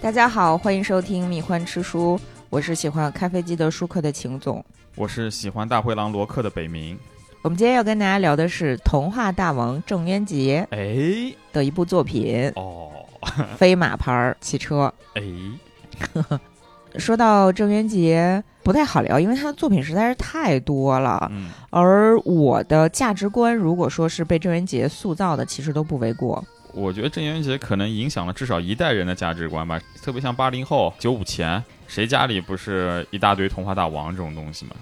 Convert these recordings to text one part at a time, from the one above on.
大家好，欢迎收听《蜜獾吃书》，我是喜欢开飞机的舒克的秦总。我是喜欢大灰狼罗克的北冥。我们今天要跟大家聊的是童话大王郑渊洁哎，的一部作品哦，《飞马牌汽车哎，》。说到郑渊洁，不太好聊，因为他的作品实在是太多了。嗯，而我的价值观，如果说是被郑渊洁塑造的，其实都不为过。我觉得郑渊洁可能影响了至少一代人的价值观吧，特别像八零后、九五前，谁家里不是一大堆童话大王这种东西嘛？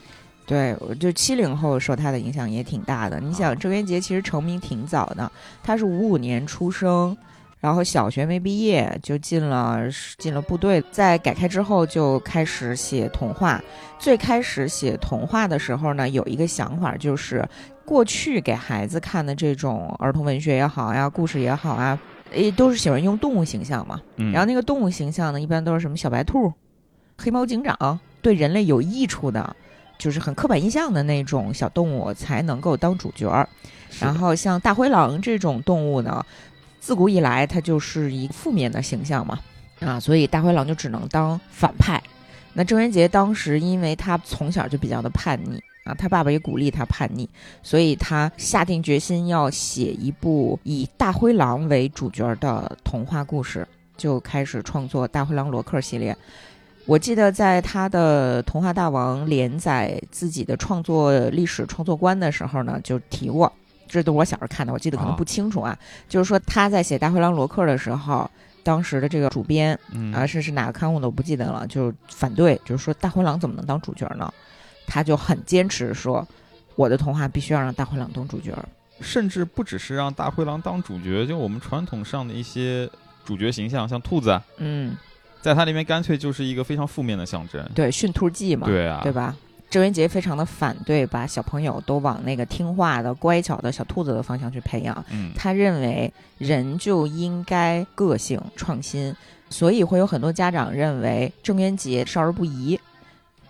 对，我就七零后受他的影响也挺大的。你想，郑渊洁其实成名挺早的，他是五五年出生，然后小学没毕业就进了进了部队，在改开之后就开始写童话。最开始写童话的时候呢，有一个想法就是，过去给孩子看的这种儿童文学也好呀，故事也好啊，也，都是喜欢用动物形象嘛。嗯，然后那个动物形象呢，一般都是什么小白兔、黑猫警长，对人类有益处的，就是很刻板印象的那种小动物才能够当主角儿。然后像大灰狼这种动物呢，自古以来他就是一个负面的形象嘛，啊，所以大灰狼就只能当反派。那郑渊洁当时因为他从小就比较的叛逆啊，他爸爸也鼓励他叛逆，所以他下定决心要写一部以大灰狼为主角的童话故事，就开始创作《大灰狼罗克》系列。我记得在他的《童话大王》连载自己的创作历史、创作观的时候呢，就提过，这都是我小时候看的，我记得可能啊不清楚啊。就是说他在写《大灰狼罗克》的时候，当时的这个主编嗯啊，是是哪个刊物的我不记得了，就是反对，就是说大灰狼怎么能当主角呢？他就很坚持说，我的童话必须要让大灰狼当主角。甚至不只是让大灰狼当主角，就我们传统上的一些主角形象，像兔子，嗯，在它里面干脆就是一个非常负面的象征。对，驯兔记嘛，对啊，对吧？郑渊洁非常的反对把小朋友都往那个听话的、乖巧的小兔子的方向去培养。嗯，他认为人就应该个性创新，所以会有很多家长认为郑渊洁少儿不宜，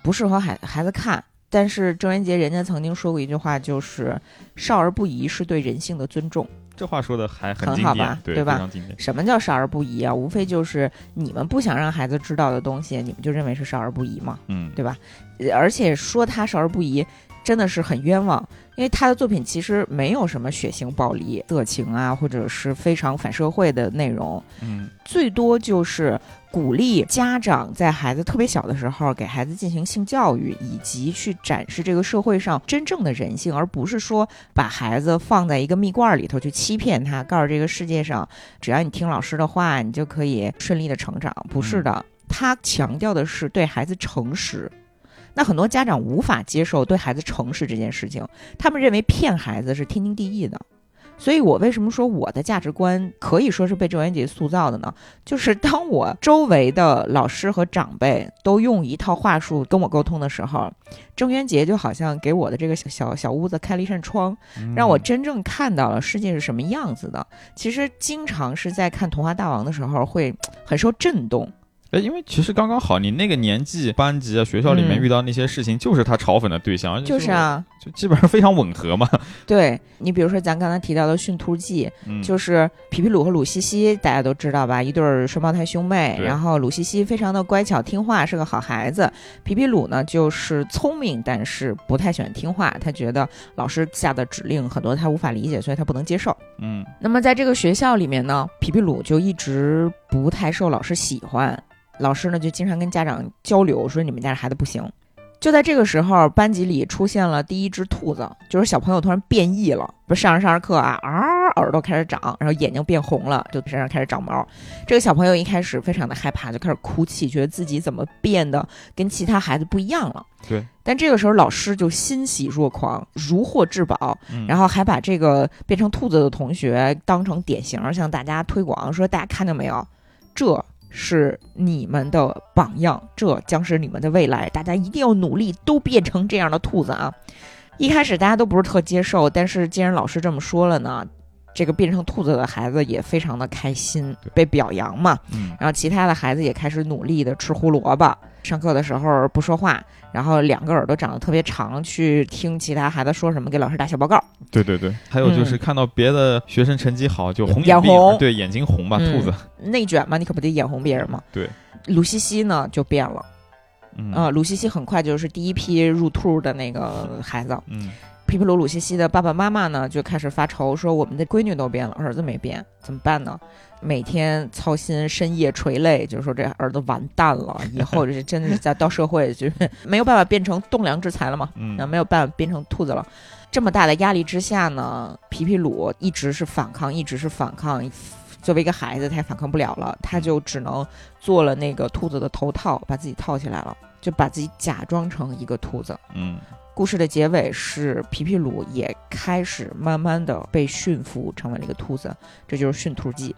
不适合孩孩子看。但是郑渊洁人家曾经说过一句话，就是“少儿不宜是对人性的尊重”。这话说的还很好吧对吧。什么叫少儿不宜啊？无非就是你们不想让孩子知道的东西，你们就认为是少儿不宜嘛。嗯，对吧？呃而且说他少儿不宜，真的是很冤枉，因为他的作品其实没有什么血腥、暴力、色情啊，或者是非常反社会的内容，嗯，最多就是鼓励家长在孩子特别小的时候给孩子进行性教育，以及去展示这个社会上真正的人性，而不是说把孩子放在一个蜜罐里头去欺骗他，告诉这个世界上只要你听老师的话，你就可以顺利的成长。不是的，他强调的是对孩子诚实。那很多家长无法接受对孩子诚实这件事情，他们认为骗孩子是天经地义的。所以我为什么说我的价值观可以说是被郑渊洁塑造的呢？就是当我周围的老师和长辈都用一套话术跟我沟通的时候，郑渊洁就好像给我的这个小小小屋子开了一扇窗，嗯让我真正看到了世界是什么样子的。其实经常是在看《童话大王》的时候会很受震动。哎，因为其实刚刚好，你那个年纪，班级啊、学校里面嗯。遇到那些事情，就是他嘲讽的对象，就是，啊，就基本上非常吻合嘛。对你比如说咱刚才提到的《驯兔记》，嗯，就是皮皮鲁和鲁西西，大家都知道吧？一对儿双胞胎兄妹。然后鲁西西非常的乖巧听话，是个好孩子。皮皮鲁呢，就是聪明，但是不太喜欢听话。他觉得老师下的指令很多他无法理解，所以他不能接受。嗯，那么在这个学校里面呢，皮皮鲁就一直不太受老师喜欢。老师呢就经常跟家长交流，说你们家这孩子不行。就在这个时候，班级里出现了第一只兔子，就是小朋友突然变异了，不是上着上着课啊，啊，耳朵开始长，然后眼睛变红了，就身上开始长毛。这个小朋友一开始非常的害怕，就开始哭泣，觉得自己怎么变得跟其他孩子不一样了。对。但这个时候，老师就欣喜若狂，如获至宝，嗯然后还把这个变成兔子的同学当成典型，向大家推广，说大家看到没有，这是你们的榜样，这将是你们的未来，大家一定要努力，都变成这样的兔子啊！一开始大家都不是特接受，但是既然老师这么说了呢，这个变成兔子的孩子也非常的开心，被表扬嘛。嗯然后其他的孩子也开始努力的吃胡萝卜，上课的时候不说话，然后两个耳朵长得特别长，去听其他孩子说什么，给老师打小报告。对对对，还有就是看到别的学生成绩好就红病眼红对眼睛红吧，嗯兔子，内卷嘛，你可不得眼红别人嘛。对，鲁西西呢就变了，嗯啊、鲁西西很快就是第一批入兔的那个孩子。嗯皮皮鲁鲁西西的爸爸妈妈呢就开始发愁，说我们的闺女都变了，儿子没变，怎么办呢？每天操心，深夜垂泪，就说这儿子完蛋了，以后这真的是在到社会就是没有办法变成栋梁之才了嘛，嗯那没有办法变成兔子了。这么大的压力之下呢，皮皮鲁一直是反抗，一直是反抗。作为一个孩子，他也反抗不了了，他就只能做了那个兔子的头套，把自己套起来了，就把自己假装成一个兔子。嗯故事的结尾是皮皮鲁也开始慢慢的被驯服，成为了一个兔子，这就是驯兔记。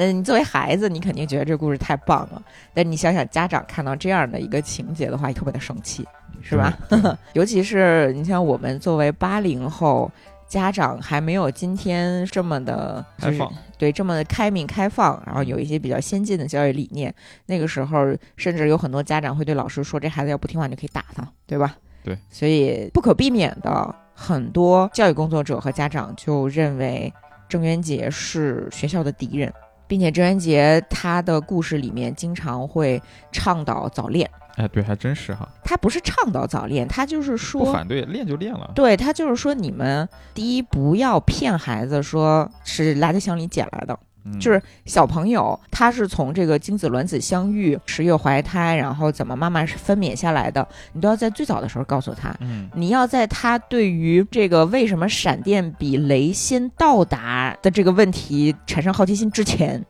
那你作为孩子，你肯定觉得这故事太棒了，但你想想，家长看到这样的一个情节的话，也特别的生气，是吧？尤其是你像我们作为八零后，家长还没有今天这么的，就是开放对这么的开明开放，然后有一些比较先进的教育理念。那个时候，甚至有很多家长会对老师说：“这孩子要不听话，你就可以打他，对吧？”对，所以不可避免的，很多教育工作者和家长就认为郑渊洁是学校的敌人，并且郑渊洁他的故事里面经常会倡导早恋。哎对，还真是哈，他不是倡导早恋，他就是说不反对练就练了，对他就是说，你们第一不要骗孩子说是垃圾箱里捡来的，嗯就是小朋友他是从这个精子卵子相遇、十月怀胎，然后怎么妈妈是分娩下来的，你都要在最早的时候告诉他。嗯你要在他对于这个为什么闪电比雷先到达的这个问题产生好奇心之前，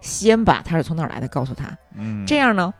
先把他是从哪儿来的告诉他。嗯这样呢，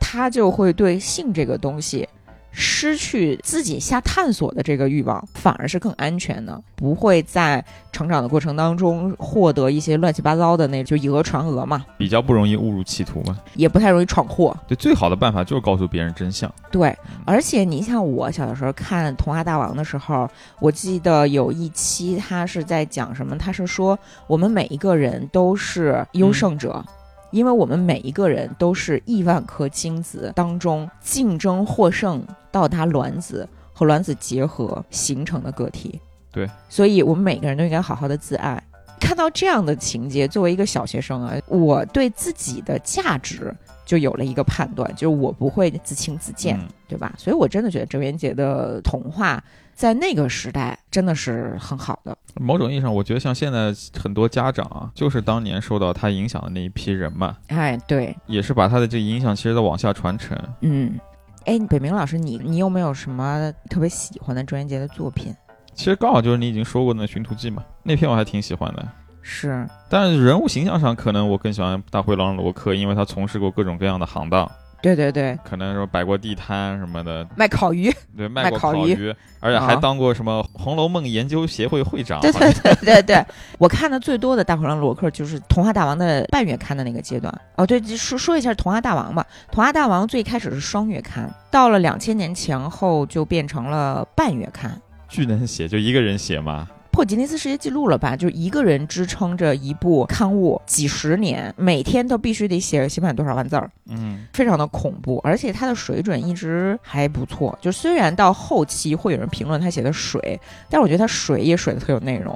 他就会对性这个东西失去自己瞎探索的这个欲望，反而是更安全的，不会在成长的过程当中获得一些乱七八糟的那就以讹传讹嘛，比较不容易误入歧途嘛。也不太容易闯祸。对，最好的办法就是告诉别人真相。对，而且你像我小的时候看《童话大王》的时候，我记得有一期他是在讲什么？他是说我们每一个人都是优胜者。因为我们每一个人都是亿万颗精子当中竞争获胜到达卵子和卵子结合形成的个体，对，所以我们每个人都应该好好的自爱。看到这样的情节，作为一个小学生啊，我对自己的价值就有了一个判断，就是我不会自轻自贱，嗯对吧？所以我真的觉得郑渊洁的童话在那个时代真的是很好的。某种意义上，我觉得像现在很多家长啊，就是当年受到他影响的那一批人嘛，哎，对，也是把他的这个影响其实在往下传承。嗯，哎，北明老师，你你有没有什么特别喜欢的郑渊洁的作品？其实刚好就是你已经说过的那《寻途记》嘛，那篇我还挺喜欢的。是，但是人物形象上，可能我更喜欢大灰狼罗克，因为他从事过各种各样的行当，对对对，可能说摆过地摊什么的，卖烤鱼，对，卖过烤鱼而且还啊当过什么《红楼梦研究协会会长。对对对对对，我看的最多的大灰狼罗克就是《童话大王》的半月刊的那个阶段。哦，对，说说一下《童话大王》吧，《童话大王》最开始是双月刊，到了两千年前后就变成了半月刊。巨能写，就一个人写嘛。破吉尼斯世界纪录了吧？就一个人支撑着一部刊物几十年，每天都必须得写写满多少万字儿，嗯，非常的恐怖。而且他的水准一直还不错，就虽然到后期会有人评论他写的水，但我觉得他水也水的特有内容。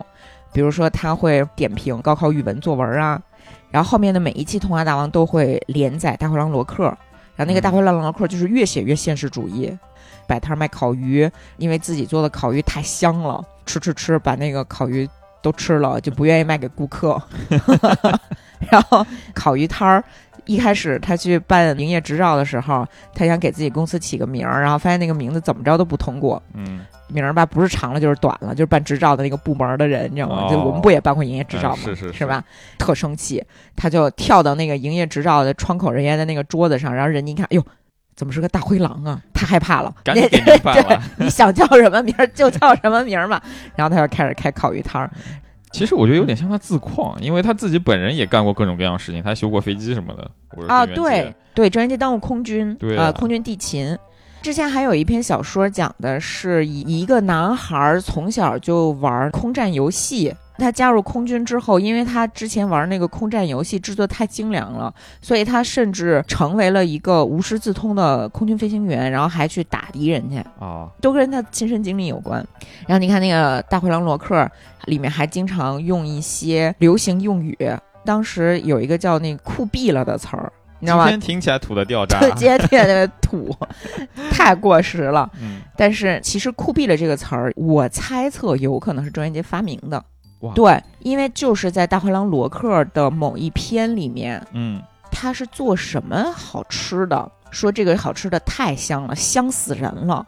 比如说他会点评高考语文作文啊，然后后面的每一期《童话大王》都会连载《大灰狼罗克》，然后那个大灰狼罗克就是越写越现实主义，摆摊卖烤鱼，因为自己做的烤鱼太香了，吃吃吃，把那个烤鱼都吃了，就不愿意卖给顾客。然后烤鱼摊儿一开始他去办营业执照的时候，他想给自己公司起个名儿，然后发现那个名字怎么着都不通过。嗯，名儿吧，不是长了就是短了，就是办执照的那个部门的人，你知道吗？哦就我们不也办过营业执照吗？嗯是是是吧？特生气，他就跳到那个营业执照的窗口人员的那个桌子上，然后人家一看，哎呦，怎么是个大灰狼啊？太害怕了，赶紧给您办了。你想叫什么名儿就叫什么名儿嘛。然后他就开始开烤鱼摊儿，其实我觉得有点像他自况，因为他自己本人也干过各种各样的事情，他还修过飞机什么的。啊，对对，郑渊洁当过空军，啊、对啊空军地勤。之前还有一篇小说讲的是以一个男孩儿从小就玩空战游戏他加入空军之后，因为他之前玩那个空战游戏制作太精良了，所以他甚至成为了一个无师自通的空军飞行员，然后还去打敌人去，啊，都跟他亲身经历有关。然后你看那个大灰狼罗克里面还经常用一些流行用语，当时有一个叫那酷毙了的词儿，你知道今吗？天听起来土的掉渣。特别特别土，太过时了。嗯，但是其实“酷毙了”这个词儿，我猜测有可能是郑渊洁发明的。哇对，因为就是在《大灰狼罗克》的某一篇里面，嗯，他是做什么好吃的，说这个好吃的太香了，香死人了。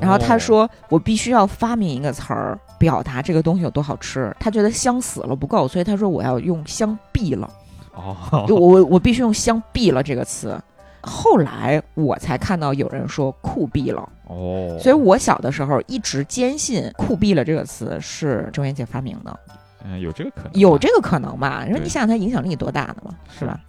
然后他哦，说，我必须要发明一个词儿，表达这个东西有多好吃。他觉得香死了不够，所以他说我要用香毙了。哦，就我我必须用香毙了这个词。后来我才看到有人说酷毙了，哦，所以我小的时候一直坚信酷毙了这个词是郑渊洁发明的，嗯，有这个可能，有这个可能吧？你说你想想他影响力多大呢嘛，是吧？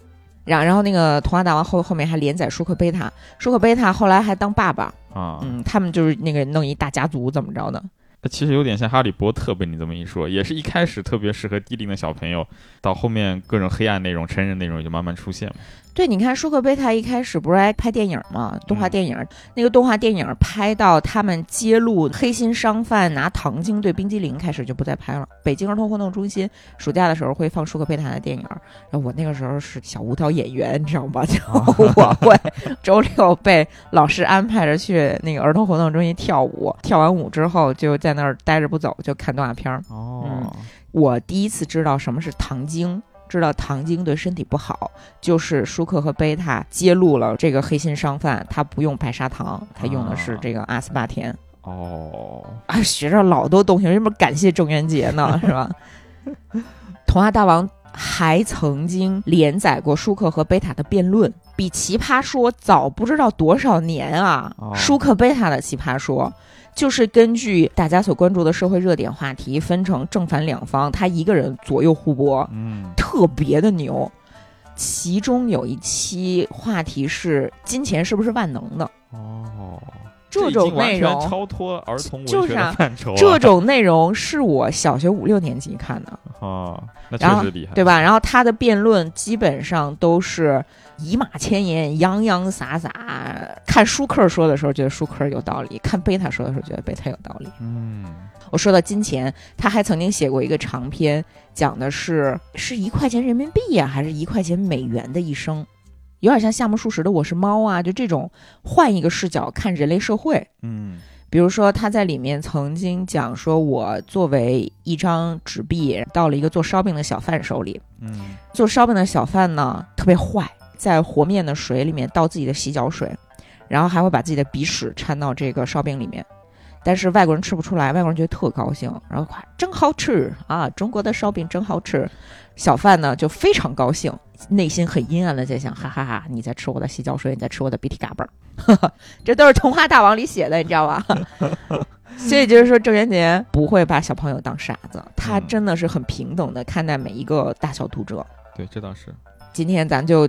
然然后那个童话大王后后面还连载舒克贝塔，舒克贝塔后来还当爸爸，啊，嗯，他们就是那个弄一大家族怎么着的？其实有点像《哈利波特》，被你这么一说，也是一开始特别适合低龄的小朋友，到后面各种黑暗内容、成人内容就慢慢出现嘛。对，你看舒克贝塔一开始不是爱拍电影吗，动画嗯电影，那个动画电影拍到他们揭露黑心商贩拿糖精兑冰激凌开始就不再拍了。北京儿童活动中心暑假的时候会放舒克贝塔的电影，然后我那个时候是小舞蹈演员，你知道吗？就我会周六被老师安排着去那个儿童活动中心跳舞，跳完舞之后就在那儿待着不走，就看动画片儿。哦，我第一次知道什么是糖精，知道糖精对身体不好，就是舒克和贝塔揭露了这个黑心商贩，他不用白砂糖，他用的是这个阿斯巴甜哦，啊，学着老多东西，为什么感谢郑渊洁呢？是吧？童话大王还曾经连载过舒克和贝塔的辩论，比《奇葩说》早不知道多少年啊！哦舒克贝塔的《奇葩说》就是根据大家所关注的社会热点话题，分成正反两方，他一个人左右互搏，嗯，特别的牛。其中有一期话题是金钱是不是万能的？哦，这种内容，超脱儿童文学就是啊的范畴，这种内容是我小学五六年级看的。哦，那确实厉害，对吧？然后他的辩论基本上都是以马千言、洋洋洒洒。看舒克说的时候，觉得舒克有道理；看贝塔说的时候，觉得贝塔有道理。嗯，我说到金钱，他还曾经写过一个长篇，讲的是是一块钱人民币呀、还是一块钱美元的一生，有点像夏目漱石的《我是猫》啊，就这种换一个视角看人类社会。嗯，比如说，他在里面曾经讲说，我作为一张纸币到了一个做烧饼的小贩手里，嗯，做烧饼的小贩呢特别坏，在和面的水里面倒自己的洗脚水，然后还会把自己的鼻屎掺到这个烧饼里面。但是外国人吃不出来，外国人觉得特高兴，然后夸真好吃啊，中国的烧饼真好吃。小贩呢就非常高兴，内心很阴暗的在想，哈哈哈你在吃我的洗脚水，你在吃我的鼻涕嘎嘣儿，这都是童话大王里写的，你知道吧？所以就是说，郑渊洁不会把小朋友当傻子，他嗯真的是很平等的看待每一个大小读者。对，这倒是今天咱就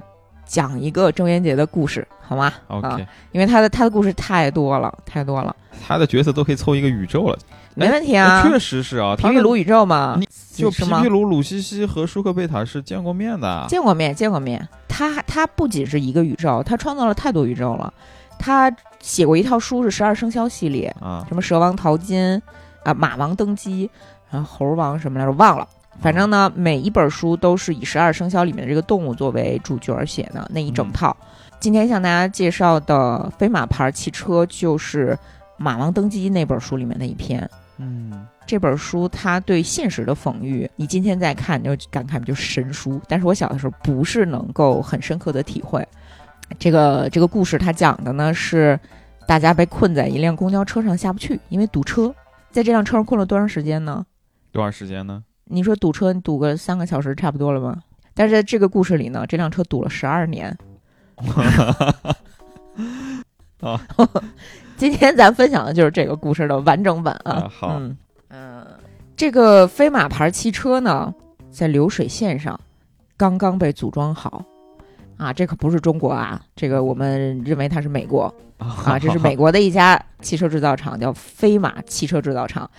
讲一个郑渊洁的故事，好吗？啊，OK，因为他的他的故事太多了，太多了，他的角色都可以凑一个宇宙了，没问题啊。确实是啊，皮皮鲁宇宙嘛，你就是皮吗皮？鲁、鲁西西和舒克贝塔是见过面的，见过面，见过面。他他不仅是一个宇宙，他创造了太多宇宙了。他写过一套书是十二生肖系列，啊，什么蛇王淘金啊，马王登基，然后猴王什么来着，忘了。反正呢，每一本书都是以十二生肖里面的这个动物作为主角写的那一整套。今天向大家介绍的飞马牌汽车就是马王登基那本书里面的一篇。嗯，这本书它对现实的讽喻，你今天再看就感慨就是神书。但是我小的时候不是能够很深刻的体会。这个这个故事它讲的呢是大家被困在一辆公交车上下不去，因为堵车。在这辆车上困了多长时间呢？多长时间呢？你说堵车，你堵个三个小时差不多了吧？但是在这个故事里呢，这辆车堵了十二年。啊，今天咱分享的就是这个故事的完整版啊。啊好嗯嗯、这个飞马牌汽车呢，在流水线上刚刚被组装好。啊，这可不是中国啊，这个我们认为它是美国啊，这是美国的一家汽车制造厂，叫飞马汽车制造厂。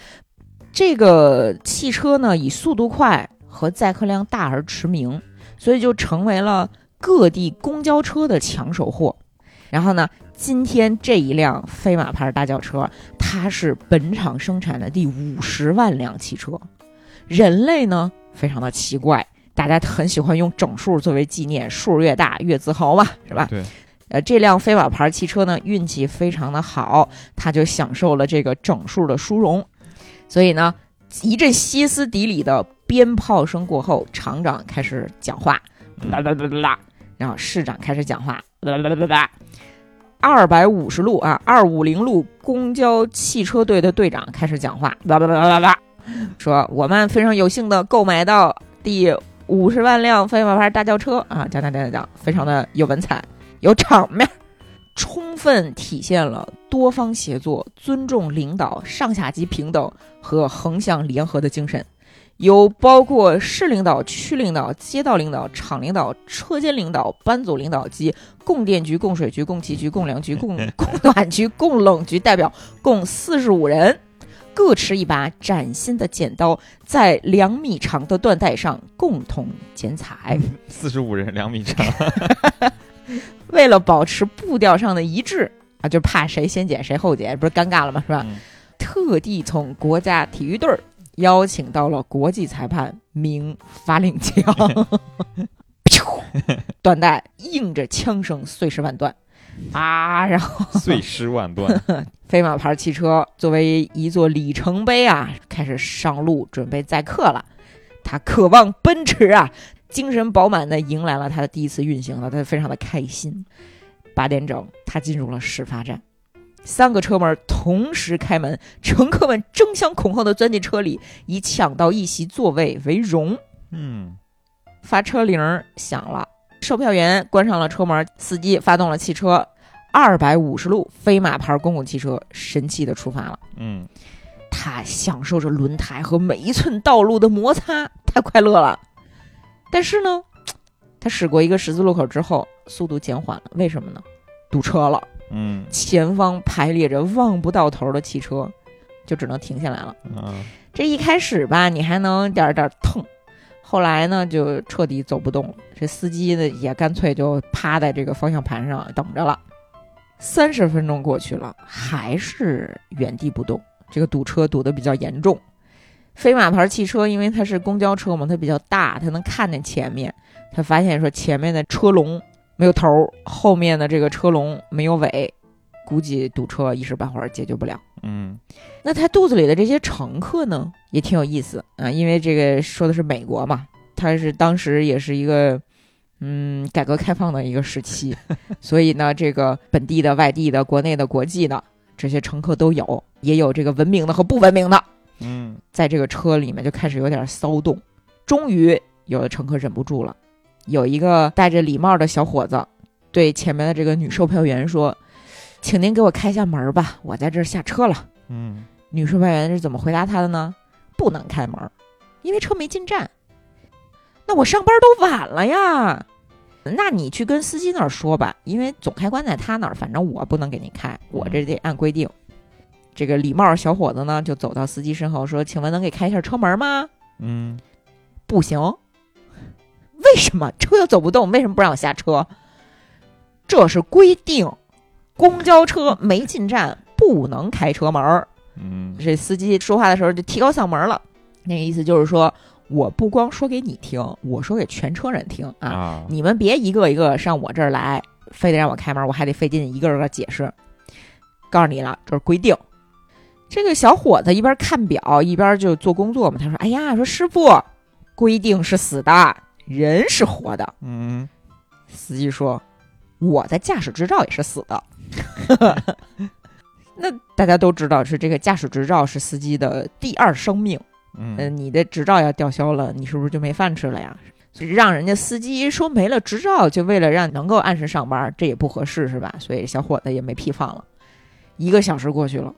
这个汽车呢，以速度快和载客量大而驰名，所以就成为了各地公交车的抢手货。然后呢，今天这一辆飞马牌大轿车，它是本厂生产的第五十万辆汽车。人类呢，非常的奇怪，大家很喜欢用整数作为纪念，数越大越自豪嘛，是吧？对。呃，这辆飞马牌汽车呢，运气非常的好，它就享受了这个整数的殊荣。所以呢，一阵歇斯底里的鞭炮声过后，厂长开始讲话，啦啦啦啦啦，然后市长开始讲话，啦啦啦啦啦。二百五十路啊，二五零路公交汽车队的队长开始讲话，啦啦啦啦啦，说我们非常有幸的购买到第五十万辆飞马牌大轿车。啊，讲讲讲讲讲，非常的有文采，有场面，充分体现了多方协作、尊重领导、上下级平等和横向联合的精神。有包括市领导、区领导、街道领导、厂领导、车间领导、班组领导及供电局、供水局、供气局、供粮局、供供暖局、供冷局代表共四十五人，各持一把崭新的剪刀，在两米长的缎带上共同剪彩。四十五人两米长，为了保持步调上的一致啊，就怕谁先剪谁后剪，不是尴尬了吗？是吧？嗯特地从国家体育队儿邀请到了国际裁判明发令枪，噗缎带应着枪声碎尸万段啊！然后碎尸万段。飞马牌汽车作为一座里程碑啊，开始上路准备载客了。他渴望奔驰啊，精神饱满的迎来了他的第一次运行了，他非常的开心。八点整，他进入了始发站，三个车门同时开门，乘客们争相恐后的钻进车里，以抢到一席座位为荣。嗯发车铃响了，售票员关上了车门，司机发动了汽车，二百五十路飞马牌公共汽车神气的出发了。嗯，他享受着轮胎和每一寸道路的摩擦，太快乐了。但是呢，他驶过一个十字路口之后，速度减缓了，为什么呢？堵车了，嗯前方排列着望不到头的汽车，就只能停下来了。嗯，这一开始吧，你还能点儿点儿腾，后来呢就彻底走不动了。这司机呢也干脆就趴在这个方向盘上等着了。三十分钟过去了，还是原地不动。这个堵车堵得比较严重。飞马牌汽车因为它是公交车嘛，它比较大，它能看见前面。他发现说前面的车龙没有头儿，后面的这个车龙没有尾，估计堵车一时半会儿解决不了。嗯那他肚子里的这些乘客呢，也挺有意思啊，因为这个说的是美国嘛，它是当时也是一个嗯改革开放的一个时期，所以呢，这个本地的、外地的、国内的、国际的这些乘客都有，也有这个文明的和不文明的，嗯在这个车里面就开始有点骚动。终于有的乘客忍不住了，有一个戴着礼帽的小伙子对前面的这个女售票员说：“请您给我开一下门吧，我在这儿下车了。”嗯女售票员是怎么回答他的呢？不能开门，因为车没进站。那我上班都晚了呀。那你去跟司机那儿说吧，因为总开关在他那儿，反正我不能给你开，我这得按规定。这个礼貌小伙子呢，就走到司机身后说：“请问能给开一下车门吗嗯，？”不行。为什么车又走不动？为什么不让我下车？这是规定，公交车没进站不能开车门儿。嗯这司机说话的时候就提高嗓门了，那个意思就是说，我不光说给你听，我说给全车人听啊！啊，你们别一个一个上我这儿来，非得让我开门，我还得费劲一个个解释。告诉你了，这是规定。这个小伙子一边看表一边就做工作嘛，他说：“哎呀，说师傅，规定是死的，人是活的。嗯”司机说：“我的驾驶执照也是死的。”那大家都知道，是这个驾驶执照是司机的第二生命。嗯、嗯你的执照要吊销了，你是不是就没饭吃了呀？让人家司机说没了执照，就为了让能够按时上班，这也不合适是吧？所以小伙子也没屁放了。一个小时过去了，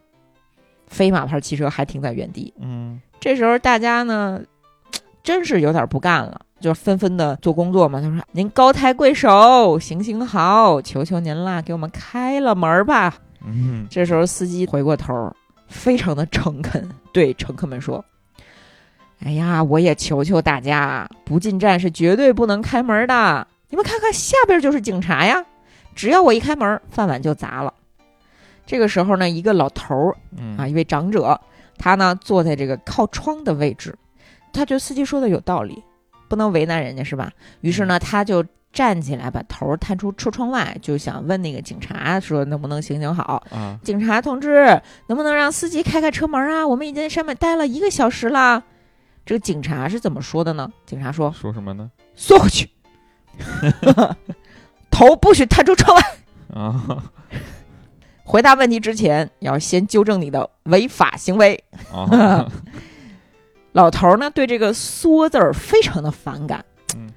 飞马牌汽车还停在原地。嗯这时候大家呢，真是有点不干了，就纷纷的做工作嘛。他说：“您高抬贵手，行行好，求求您啦，给我们开了门吧。”嗯这时候司机回过头，非常的诚恳，对乘客们说：“哎呀，我也求求大家，不进站是绝对不能开门的。你们看看下边就是警察呀，只要我一开门，饭碗就砸了。”这个时候呢，一个老头儿嗯啊，一位长者，他呢坐在这个靠窗的位置，他觉得司机说的有道理，不能为难人家是吧？于是呢，他就站起来，把头探出车窗外，就想问那个警察说能不能行行好。啊，警察同志，能不能让司机开开车门啊？我们已经在上面待了一个小时了。这个警察是怎么说的呢？警察说说什么呢？：“缩回去，头不许探出窗外。啊 回答问题之前，要先纠正你的违法行为。”啊，老头儿呢对这个“缩”字儿非常的反感，嗯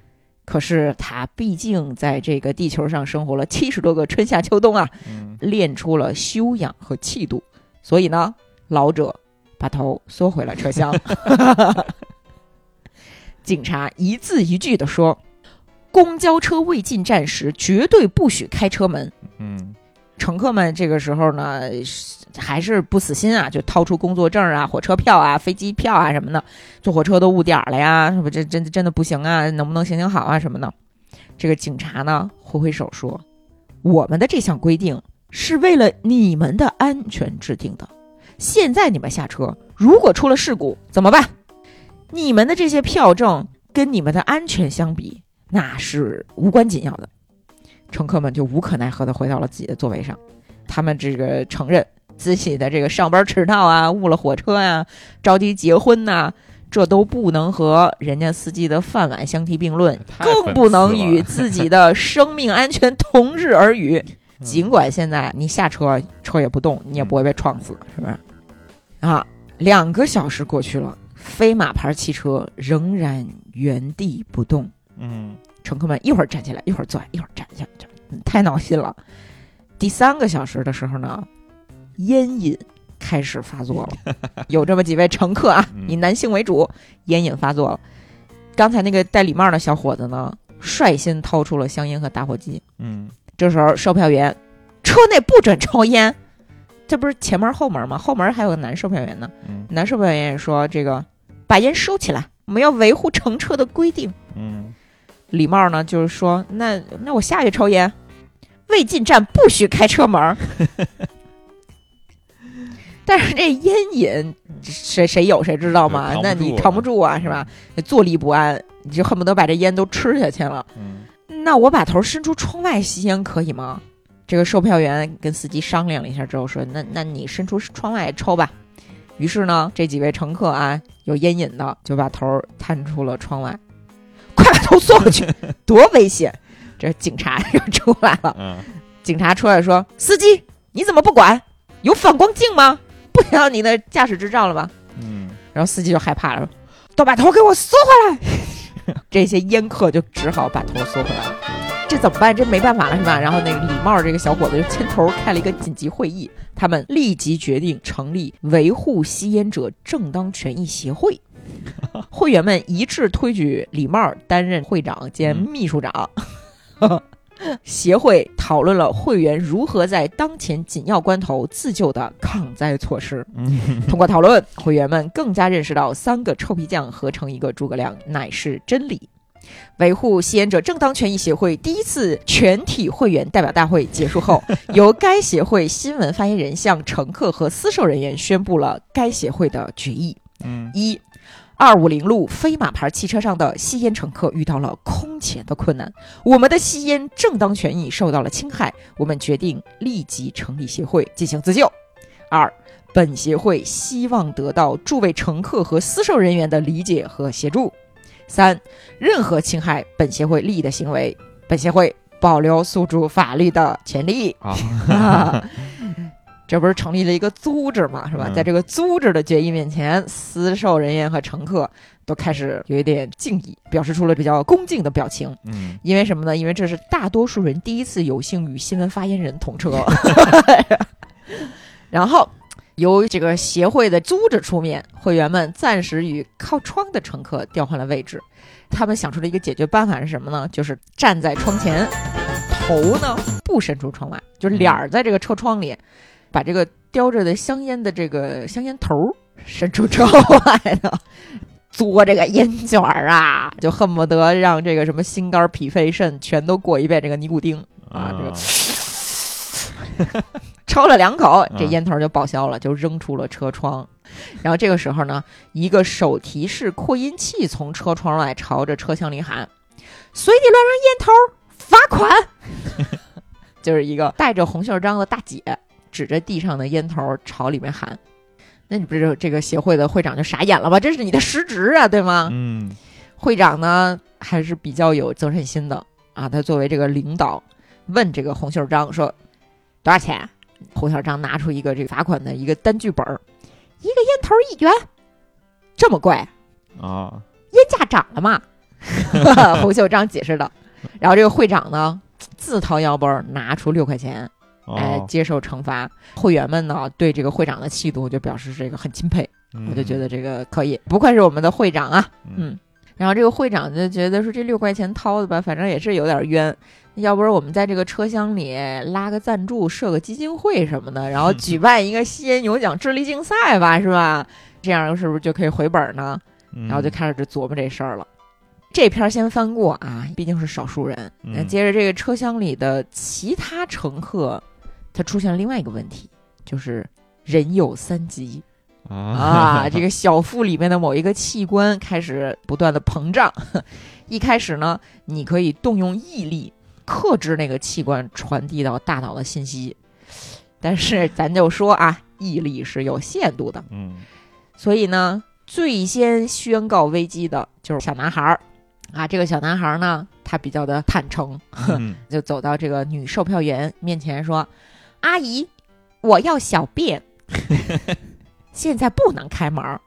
可是他毕竟在这个地球上生活了七十多个春夏秋冬啊，嗯练出了修养和气度，所以呢，老者把头缩回了车厢。警察一字一句地说：“公交车未进站时，绝对不许开车门。”嗯乘客们这个时候呢，还是不死心啊，就掏出工作证啊、火车票啊、飞机票啊什么的，坐火车都误点了呀，是不这真真的不行啊，能不能行行好啊什么的？这个警察呢挥挥手说：“我们的这项规定是为了你们的安全制定的，现在你们下车，如果出了事故怎么办？你们的这些票证跟你们的安全相比，那是无关紧要的。”乘客们就无可奈何地回到了自己的座位上。他们这个承认自己的这个上班迟到啊、误了火车呀、着急结婚呐、这都不能和人家司机的饭碗相提并论，更不能与自己的 生命安全同日而语。尽管现在你下车，车也不动，你也不会被撞死，是不是？啊，两个小时过去了，飞马牌汽车仍然原地不动。嗯乘客们一会儿站起来，一会儿坐下，一会儿站下，这嗯太闹心了。第三个小时的时候呢，烟瘾开始发作了，有这么几位乘客啊，嗯以男性为主，烟瘾发作了。刚才那个戴礼帽的小伙子呢，率先掏出了香烟和打火机。嗯这时候，售票员，车内不准抽烟，这不是前门后门吗？后门还有个男售票员呢。嗯男售票员也说：“这个把烟收起来，我们要维护乘车的规定。”嗯礼貌呢，就是说，那那我下去抽烟，未进站不许开车门儿。但是这烟瘾，谁谁有谁知道吗那你扛不住啊，是吧？坐立不安，你就恨不得把这烟都吃下去了。嗯那我把头伸出窗外吸烟可以吗？这个售票员跟司机商量了一下之后说：“那那你伸出窗外抽吧。”于是呢，这几位乘客啊，有烟瘾的就把头探出了窗外，快把头缩回去，多危险！这警察又出来了，嗯警察出来说：“司机，你怎么不管？有反光镜吗？不要你的驾驶执照了吗？”嗯然后司机就害怕了，都把头给我缩回来。这些烟客就只好把头缩回来了。这怎么办？这没办法了，是吧？然后那个礼帽这个小伙子就牵头开了一个紧急会议，他们立即决定成立维护吸烟者正当权益协会。会员们一致推举李帽担任会长兼秘书长。协会讨论了会员如何在当前紧要关头自救的抗灾措施。嗯通过讨论，会员们更加认识到三个臭皮匠合成一个诸葛亮乃是真理。维护吸烟者正当权益协会第一次全体会员代表大会结束后，由该协会新闻发言人向乘客和私售人员宣布了该协会的决议：嗯一，二五零路飞马牌汽车上的吸烟乘客遇到了空前的困难，我们的吸烟正当权益受到了侵害，我们决定立即成立协会进行自救。二，本协会希望得到诸位乘客和私售人员的理解和协助。三，任何侵害本协会利益的行为，本协会保留诉诸法律的权利。啊这不是成立了一个组织嘛，是吧？嗯在这个组织的决议面前，私售人员和乘客都开始有一点敬意，表示出了比较恭敬的表情。嗯因为什么呢？因为这是大多数人第一次有幸与新闻发言人同车。然后，由这个协会的组织出面，会员们暂时与靠窗的乘客调换了位置。他们想出了一个解决办法是什么呢？就是站在窗前，头呢不伸出窗外，就是脸儿在这个车窗里，把这个叼着的香烟的这个香烟头儿伸出车外头，嘬这个烟卷儿啊，就恨不得让这个什么心肝脾肺肾全都过一遍这个尼古丁啊，这个 抽了两口，这嗯烟头就报销了，就扔出了车窗。然后这个时候呢，一个手提式扩音器从车窗外朝着车厢里喊：“随地乱扔烟头，罚款！” 就是一个戴着红袖章的大姐指着地上的烟头朝里面喊。那你不是这个协会的会长就傻眼了吧？这是你的失职啊，对吗？嗯会长呢还是比较有责任心的啊，他作为这个领导，问这个洪秀章说多少钱？洪秀章拿出一个这个罚款的一个单据本儿，一个烟头一元，这么贵？啊，烟价涨了嘛？洪秀章解释道。然后这个会长呢，自掏腰包拿出六块钱，哎，哦，接受惩罚。会员们呢，对这个会长的气度就表示这个很钦佩，我就觉得，这个可以，不愧是我们的会长啊。嗯嗯，然后这个会长就觉得说这六块钱掏的吧，反正也是有点冤，要不然我们在这个车厢里拉个赞助，设个基金会什么的，然后举办一个吸烟有奖智力竞赛吧，是吧？这样是不是就可以回本呢？嗯然后就开始就琢磨这事儿了。这篇儿先翻过啊，毕竟是少数人。那嗯接着这个车厢里的其他乘客，他出现了另外一个问题，就是人有三急。啊，这个小腹里面的某一个器官开始不断的膨胀。一开始呢，你可以动用毅力克制那个器官传递到大脑的信息，但是咱就说啊，毅力是有限度的。嗯所以呢，最先宣告危机的就是小男孩儿啊。这个小男孩儿呢，他比较的坦诚，嗯 就走到这个女售票员面前说：“阿姨，我要小便，现在不能开门儿，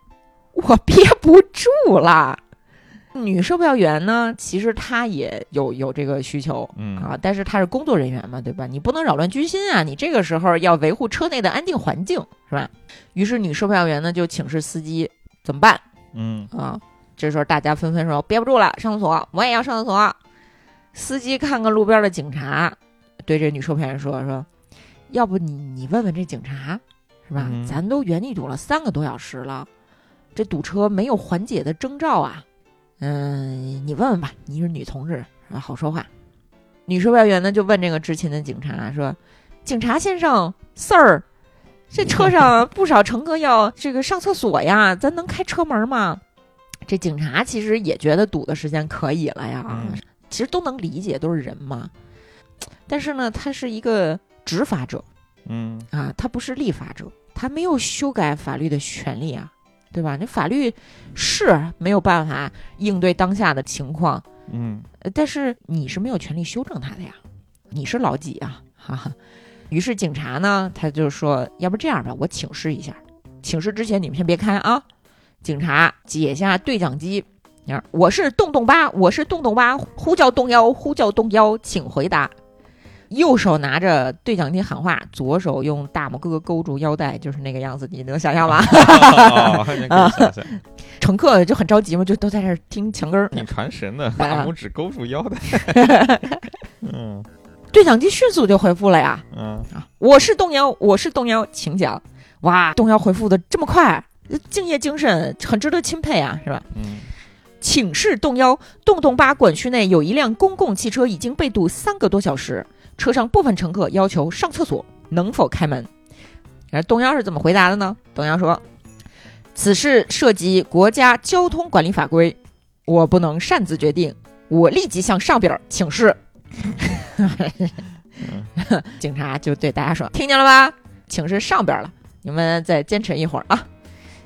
我憋不住了。”女售票员呢，其实她也有有这个需求嗯啊，但是她是工作人员嘛，对吧？你不能扰乱军心啊，你这个时候要维护车内的安定环境，是吧？于是女售票员呢就请示司机怎么办嗯啊？这时候大家纷纷说憋不住了，上厕所，我也要上厕所。司机看看路边的警察，对这女售票员说：“说，要不你你问问这警察，是吧？嗯咱都原地堵了三个多小时了，这堵车没有缓解的征兆啊。嗯，你问问吧，你是女同志，好说话。”女售票员呢就问这个执勤的警察说：“警察先生，Sir，这车上不少乘客要这个上厕所呀，咱能开车门吗？”这警察其实也觉得堵的时间可以了呀，嗯其实都能理解，都是人嘛。但是呢，他是一个执法者嗯啊，他不是立法者，他没有修改法律的权利啊，对吧？那法律是没有办法应对当下的情况，嗯呃但是你是没有权利修正他的呀，你是老几啊？哈哈。于是警察呢，他就说，要不这样吧，我请示一下。请示之前你们先别开啊。警察解下对讲机，我是洞洞八，我是洞洞八，呼叫洞幺，呼叫洞幺，请回答。右手拿着对讲机喊话，左手用大拇哥勾住腰带，就是那个样子，你能想象吗？哦，还能可以想象，乘客就很着急嘛，就都在这儿听墙根儿。挺传神的，哎 大拇指勾住腰带，嗯对讲机迅速就回复了呀，嗯啊，我是动摇，我是动摇，请讲。哇，动摇回复的这么快，敬业精神，很值得钦佩啊，是吧？嗯请示动幺，洞洞八管区内有一辆公共汽车已经被堵三个多小时，车上部分乘客要求上厕所，能否开门？而动幺是怎么回答的呢？动幺说：“此事涉及国家交通管理法规，我不能擅自决定，我立即向上边儿请示。” 警察就对大家说：“听见了吧？请示上边儿了，你们再坚持一会儿啊。”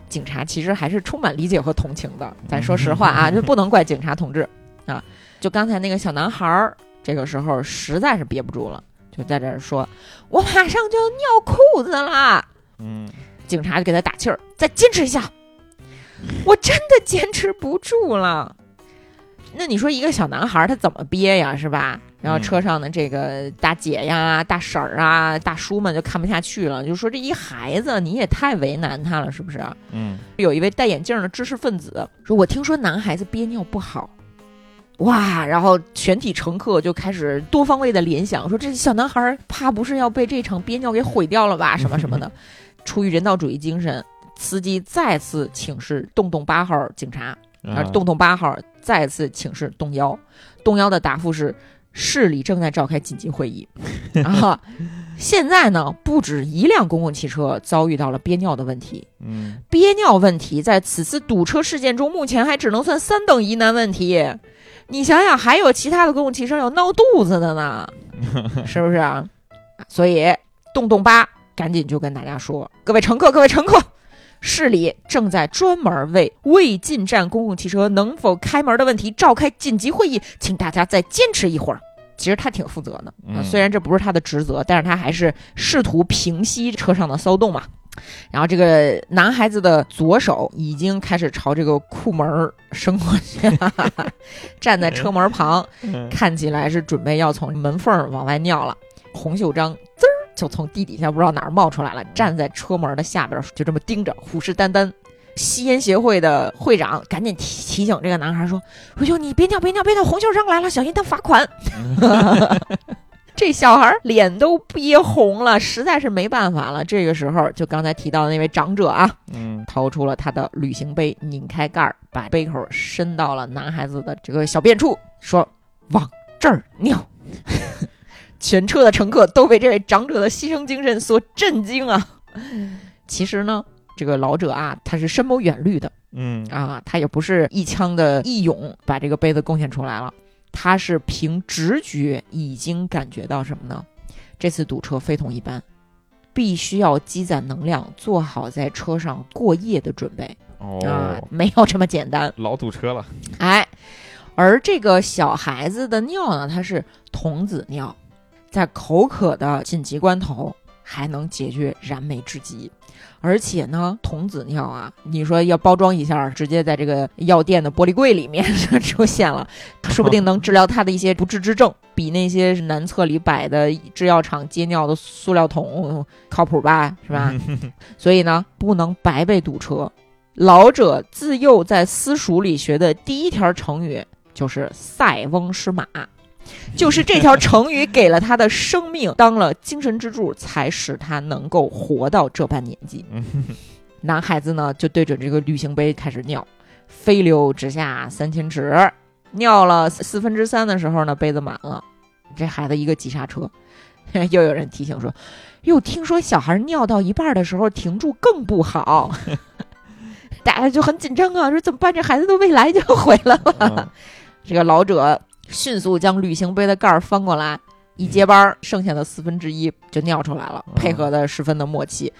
警察其实还是充满理解和同情的，咱说实话啊，就不能怪警察同志啊。就刚才那个小男孩儿，这个时候实在是憋不住了，就在这儿说：“我马上就要尿裤子了。”嗯警察就给他打气儿，再坚持一下。我真的坚持不住了。那你说一个小男孩儿他怎么憋呀，是吧？然后嗯车上的这个大姐呀、大婶儿啊、大叔们就看不下去了，就说这一孩子你也太为难他了，是不是？嗯有一位戴眼镜的知识分子说：“我听说男孩子憋尿不好。”哇！然后全体乘客就开始多方位的联想，说这小男孩怕不是要被这场憋尿给毁掉了吧？什么什么的。出于人道主义精神，司机再次请示洞洞八号警察，而啊洞洞八号再次请示洞幺，洞幺的答复是市里正在召开紧急会议 啊。现在呢，不止一辆公共汽车遭遇到了憋尿的问题，嗯憋尿问题在此次堵车事件中，目前还只能算三等疑难问题。你想想，还有其他的公共汽车有闹肚子的呢，是不是啊？所以洞洞八赶紧就跟大家说：“各位乘客，各位乘客，市里正在专门为未进站公共汽车能否开门的问题召开紧急会议，请大家再坚持一会儿。”其实他挺负责的，虽然这不是他的职责，但是他还是试图平息车上的骚动嘛。然后这个男孩子的左手已经开始朝这个库门儿伸过去了，站在车门旁，嗯看起来是准备要从门缝儿往外尿了。洪秀章滋儿就从地底下不知道哪儿冒出来了，站在车门的下边，就这么盯着，虎视眈眈。吸烟协会的会长赶紧提提醒这个男孩说：“说兄，你别尿，别尿，别尿！洪秀章来了，小心他罚款。” 这小孩脸都憋红了，实在是没办法了。这个时候，就刚才提到的那位长者啊，嗯掏出了他的旅行杯，拧开盖儿，把杯口伸到了男孩子的这个小便处，说：“往这儿尿。”全车的乘客都被这位长者的牺牲精神所震惊啊！其实呢，这个老者啊，他是深谋远虑的嗯啊，他也不是一腔的义勇把这个杯子贡献出来了，他是凭直觉已经感觉到什么呢？这次堵车非同一般，必须要积攒能量，做好在车上过夜的准备啊哦，，没有这么简单。老堵车了，哎，而这个小孩子的尿呢，它是童子尿，在口渴的紧急关头还能解决燃眉之急。而且呢，童子尿啊，你说要包装一下，直接在这个药店的玻璃柜里面 出现了，说不定能治疗他的一些不治之症，比那些男厕里摆的制药厂接尿的塑料桶靠谱吧？是吧？所以呢，不能白被堵车。老者自幼在私塾里学的第一条成语就是“塞翁失马”，就是这条成语给了他的生命当了精神支柱，才使他能够活到这般年纪。男孩子呢，就对准这个旅行杯开始尿，飞流直下三千尺，尿了四分之三的时候呢，杯子满了。这孩子一个急刹车，又有人提醒说：“又，听说小孩尿到一半的时候停住更不好。”大家就很紧张啊，说怎么办？这孩子的未来就要毁了。嗯这个老者迅速将旅行杯的盖儿翻过来，一接班儿，剩下的四分之一就尿出来了，嗯配合的十分的默契。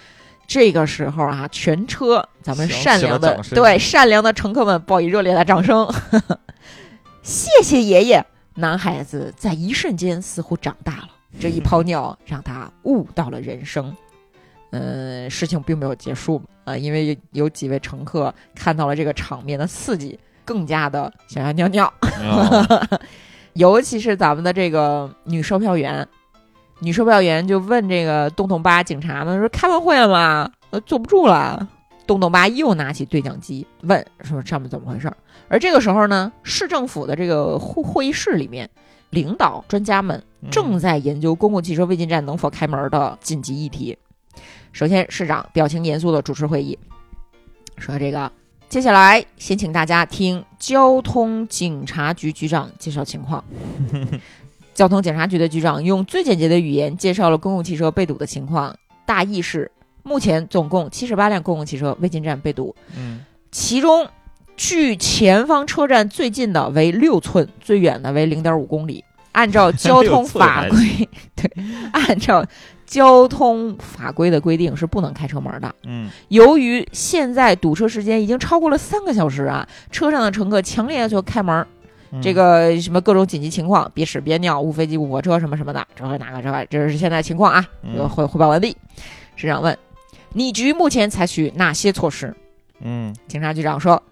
这个时候啊，全车咱们善良的对善良的乘客们报以热烈的掌声，谢谢爷爷。男孩子在一瞬间似乎长大了，这一泡尿让他悟到了人生。嗯，事情并没有结束啊、呃因为有有几位乘客看到了这个场面的刺激，更加的想要尿尿。哦 尤其是咱们的这个女售票员，女售票员就问这个洞洞八警察们说：“开完会了吗？呃，坐不住了。”洞洞八又拿起对讲机问说：“上面怎么回事儿？”而这个时候呢，市政府的这个会会议室里面，领导专家们正在研究公共汽车未进站能否开门的紧急议题。首先，市长表情严肃的主持会议，说：“这个接下来先请大家听交通警察局局长介绍情况。交通警察局的局长用最简洁的语言介绍了公共汽车被堵的情况，大意是：目前总共七十八辆公共汽车未进站被堵，嗯其中距前方车站最近的为六寸，最远的为零点五公里。按照交通法规，对，按照交通法规的规定是不能开车门的。嗯由于现在堵车时间已经超过了三个小时啊，车上的乘客强烈要求开门。嗯这个什么各种紧急情况，别屎别尿，误飞机误火车什么什么的，这个哪个这个，这是现在情况啊。嗯这个汇汇报完毕。市长问：你局目前采取哪些措施？嗯警察局长说：“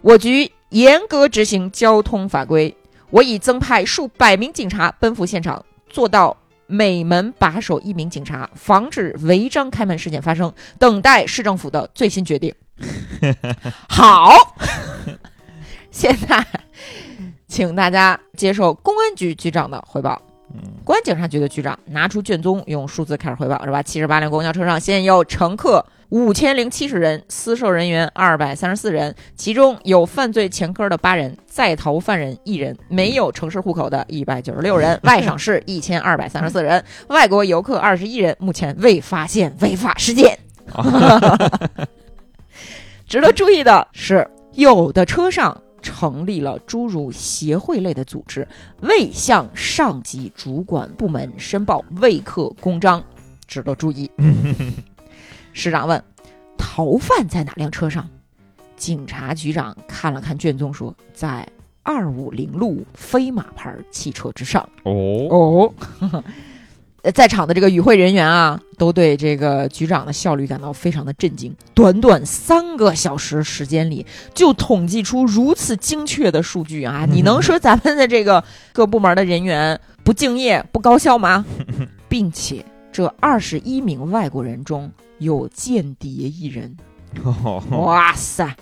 我局严格执行交通法规，我已增派数百名警察奔赴现场，做到每门把守一名警察，防止违章开门事件发生，等待市政府的最新决定。”好，现在请大家接受公安局局长的汇报。嗯公安警察局的局长拿出卷宗，用数字开始汇报，是吧？七十八辆公交车上现有乘客五千零七十人，私售人员二百三十四人，其中有犯罪前科的八人，在逃犯人一人，没有城市户口的一百九十六人，外省市一千二百三十四人，外国游客二十一人，目前未发现违法事件。值得注意的是，有的车上成立了诸如协会类的组织，未向上级主管部门申报未刻公章，值得注意。市长问：“逃犯在哪辆车上？”警察局长看了看卷宗，说：“在二五零路飞马牌汽车之上。”哦，哦，呃 在场的这个与会人员啊，都对这个局长的效率感到非常的震惊。短短三个小时时间里，就统计出如此精确的数据啊！你能说咱们的这个各部门的人员不敬业、不高效吗？并且这二十一名外国人中有间谍一人。哦哇塞！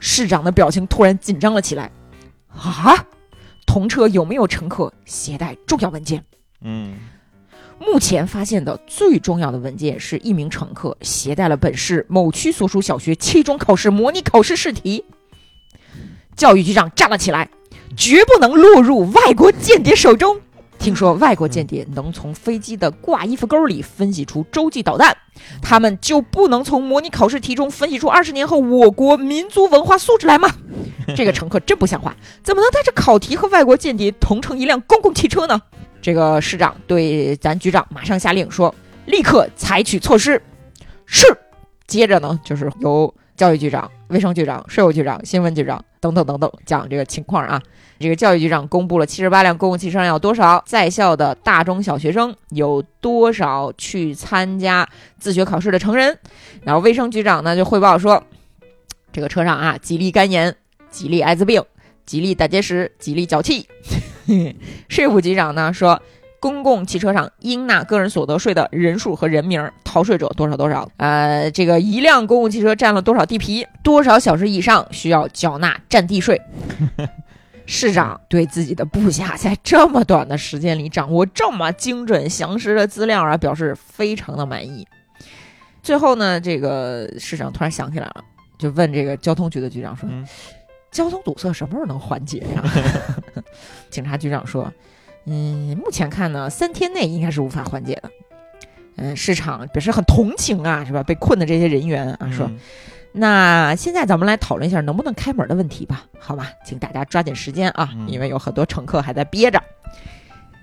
市长的表情突然紧张了起来。啊，同车有没有乘客携带重要文件？嗯目前发现的最重要的文件是一名乘客携带了本市某区所属小学期中考试模拟考试试题。教育局长站了起来，绝不能落入外国间谍手中。听说外国间谍能从飞机的挂衣服钩里分析出洲际导弹，他们就不能从模拟考试题中分析出二十年后我国民族文化素质来吗？这个乘客真不像话，怎么能带着考题和外国间谍同乘一辆公共汽车呢？这个市长对咱局长马上下令说，立刻采取措施。是，接着呢，就是由教育局长、卫生局长、税务局长、新闻局长等等等等讲这个情况啊。这个教育局长公布了七十八辆公共汽车上有多少在校的大中小学生，有多少去参加自学考试的成人。然后卫生局长呢就汇报说，这个车上啊，吉利肝炎、吉利艾滋病、吉利胆结石、吉利脚气。税务局长呢说，公共汽车上应纳个人所得税的人数和人名儿，逃税者多少多少。呃，这个一辆公共汽车占了多少地皮，多少小时以上需要缴纳占地税。市长对自己的部下在这么短的时间里掌握这么精准详实的资料啊，表示非常的满意。最后呢，这个市长突然想起来了，就问这个交通局的局长说：“嗯交通堵塞什么时候能缓解呀？” 警察局长说：“嗯，目前看呢，三天内应该是无法缓解的。”嗯，市场表示很同情啊，是吧？被困的这些人员啊，说。嗯那现在咱们来讨论一下能不能开门的问题吧，好吧？请大家抓紧时间啊，嗯因为有很多乘客还在憋着。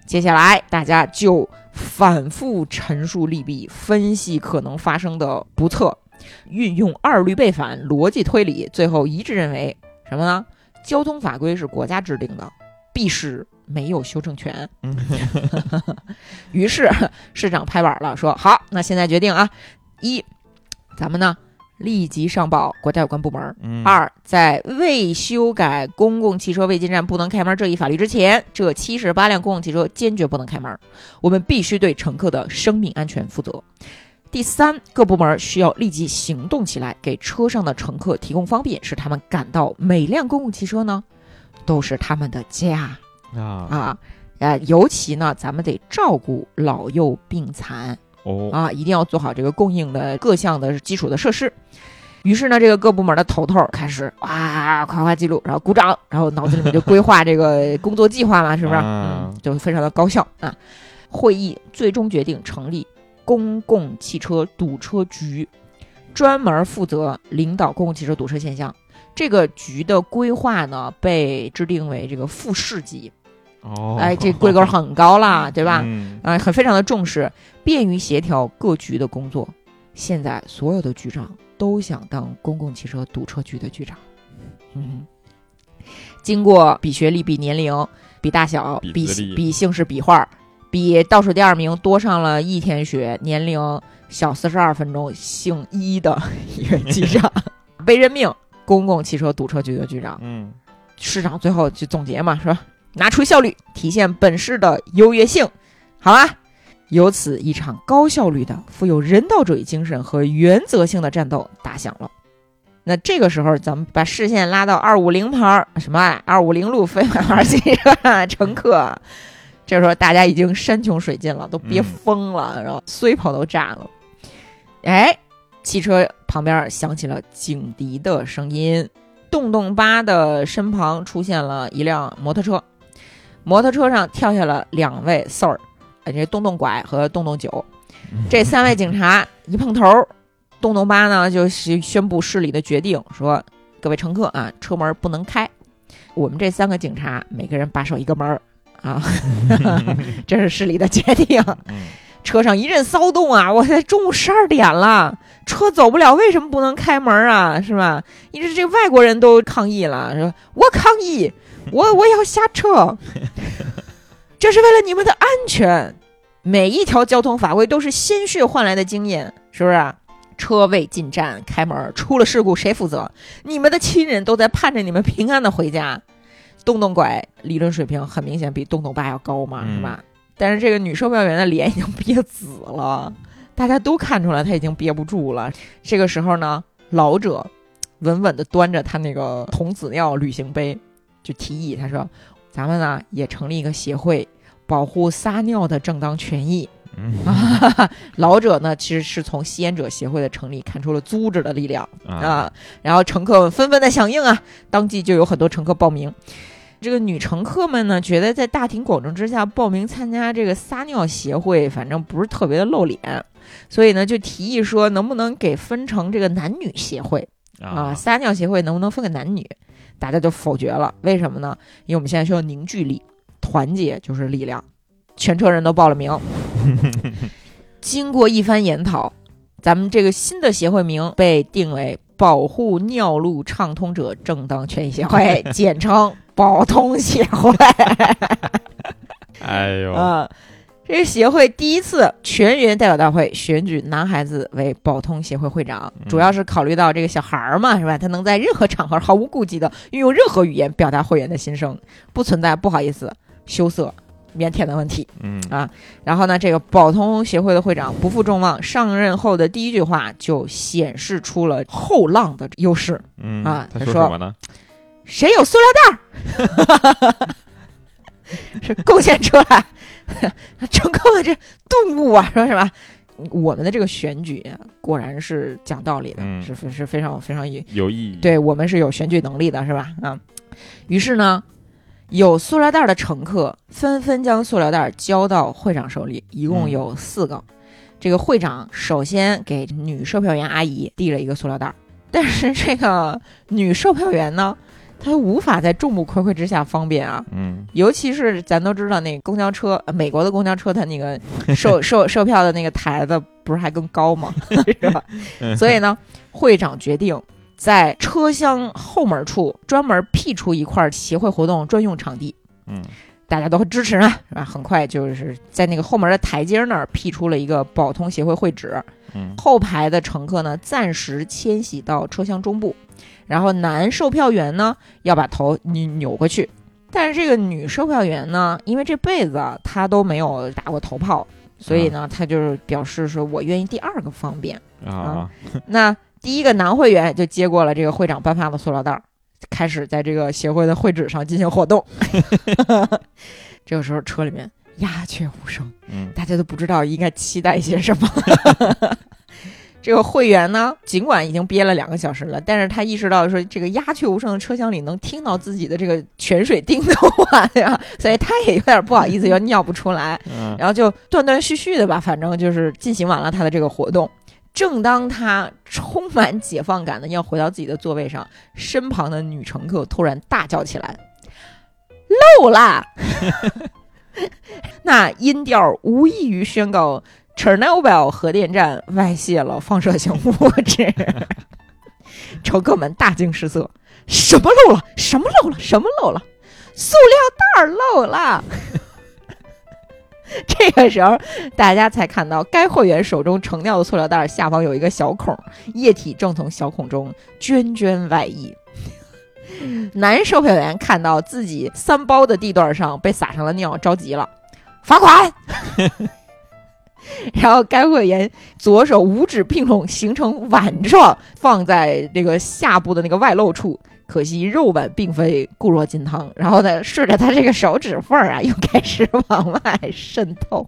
接下来大家就反复陈述利弊，分析可能发生的不测，运用二律背反、逻辑推理，最后一致认为什么呢？交通法规是国家制定的，必是没有修正权。嗯 于是市长拍板了，说：“好，那现在决定啊，一，咱们呢立即上报国家有关部门。嗯二，在未修改公共汽车未进站不能开门这一法律之前，这七十八辆公共汽车坚决不能开门。我们必须对乘客的生命安全负责。第三，各部门需要立即行动起来，给车上的乘客提供方便，使他们感到每辆公共汽车呢都是他们的家。啊啊，呃，尤其呢，咱们得照顾老幼病残哦啊，一定要做好这个供应的各项的基础的设施。于是呢，这个各部门的头头开始哇夸夸记录，然后鼓掌，然后脑子里面就规划这个工作计划嘛，是不是？啊嗯，就非常的高效啊。会议最终决定成立公共汽车堵车局，专门负责领导公共汽车堵车现象。这个局的规划呢，被制定为这个副市级，哦，哎，这规格很高啦，对吧？嗯啊、很非常的重视，便于协调各局的工作。现在所有的局长都想当公共汽车堵车局的局长。嗯，经过比学历、比年龄、比大小、比比姓氏、比画儿，比倒数第二名多上了一天学，年龄小四十二分钟，姓一的 一个局长 被任命公共汽车堵车局的局长。嗯市长最后就总结嘛，说拿出效率，体现本市的优越性，好啊。由此，一场高效率的、富有人道主义精神和原则性的战斗打响了。那这个时候，咱们把视线拉到二五零牌儿什么二五零路飞马牌汽车乘客，这时候大家已经山穷水尽了，都憋嗯疯了，然后虽跑都炸了。哎，汽车旁边响起了警笛的声音，洞洞八的身旁出现了一辆摩托车，摩托车上跳下了两位 Sir，呃，这洞洞拐和洞洞九，这三位警察一碰头，洞洞八呢就宣宣布市里的决定，说各位乘客啊，车门不能开，我们这三个警察每个人把守一个门儿啊，这是市里的决定。嗯车上一阵骚动啊！我在中午十二点了，车走不了，为什么不能开门啊？是吧？一直这外国人都抗议了，说我抗议，我 我要下车，这是为了你们的安全。每一条交通法规都是鲜血换来的经验，是不是啊？车未进站，开门出了事故谁负责？你们的亲人都在盼着你们平安的回家。洞洞拐理论水平很明显比洞洞爸要高嘛，嗯是吧？但是这个女售票员的脸已经憋紫了，大家都看出来她已经憋不住了。这个时候呢，老者稳稳地端着他那个童子尿旅行杯，就提议他说：“咱们呢也成立一个协会，保护撒尿的正当权益。”嗯啊，老者呢其实是从吸烟者协会的成立看出了组织的力量啊啊，然后乘客们纷纷的响应啊，当即就有很多乘客报名。这个女乘客们呢，觉得在大庭广众之下报名参加这个撒尿协会，反正不是特别的露脸，所以呢，就提议说，能不能给分成这个男女协会啊？撒尿协会能不能分给男女？大家就否决了，为什么呢？因为我们现在需要凝聚力，团结就是力量。全车人都报了名，经过一番研讨，咱们这个新的协会名被定为保护尿路畅通者正当权益协会，简称保通协会。哎呦，啊，这个协会第一次全员代表大会选举男孩子为保通协会会长，嗯主要是考虑到这个小孩儿嘛，是吧？他能在任何场合毫无顾忌的运用任何语言表达会员的心声，不存在不好意思、羞涩、腼腆的问题。嗯啊然后呢，这个宝通协会的会长不负众望，上任后的第一句话就显示出了后浪的优势。嗯啊他他说说什么呢？谁有塑料袋儿？是贡献出来，成功的这动物啊，说什么？我们的这个选举啊果然是讲道理的，嗯是非是非常非常有有意义。对我们是有选举能力的，是吧？啊，于是呢，有塑料袋的乘客纷纷将塑料袋交到会长手里，一共嗯有四个。这个会长首先给女售票员阿姨递了一个塑料袋，但是这个女售票员呢，她无法在众目睽睽之下方便啊，嗯尤其是咱都知道那公交车，呃美国的公交车，它那个售 售售票的那个台子不是还更高吗？是吧？所以呢，会长决定在车厢后门处专门辟出一块协会活动专用场地，嗯大家都很支持啊，是吧？很快就是在那个后门的台阶那儿辟出了一个宝通协会会址，嗯后排的乘客呢暂时迁徙到车厢中部，然后男售票员呢要把头扭扭过去。但是这个女售票员呢，因为这辈子啊她都没有打过头炮，所以呢，她就是表示说我愿意第二个方便。啊那第一个男会员就接过了这个会长颁发的塑料袋儿，开始在这个协会的会址上进行活动。这个时候车里面鸦雀无声，嗯大家都不知道应该期待些什么。这个会员呢，尽管已经憋了两个小时了，但是他意识到说，这个鸦雀无声的车厢里能听到自己的这个泉水叮的话，呀？所以他也有点不好意思，又尿不出来，嗯然后就断断续续的吧，反正就是进行完了他的这个活动。正当他充满解放感的要回到自己的座位上，身旁的女乘客突然大叫起来：“漏啦！” 那音调无异于宣告 Chernobyl 核电站外泄了放射性物质。乘客们大惊失色：“什么漏了？什么漏了？什么漏了？塑料袋漏了！” 这个时候，大家才看到该会员手中盛尿的塑料袋儿下方有一个小孔，液体正从小孔中涓涓外溢。男售票员看到自己三包的地段上被撒上了尿，着急了，罚款。然后该会员左手五指并拢，形成碗状，放在这个下部的那个外露处。可惜肉碗并非固若金汤，然后呢，顺着他这个手指缝儿啊，又开始往外渗透。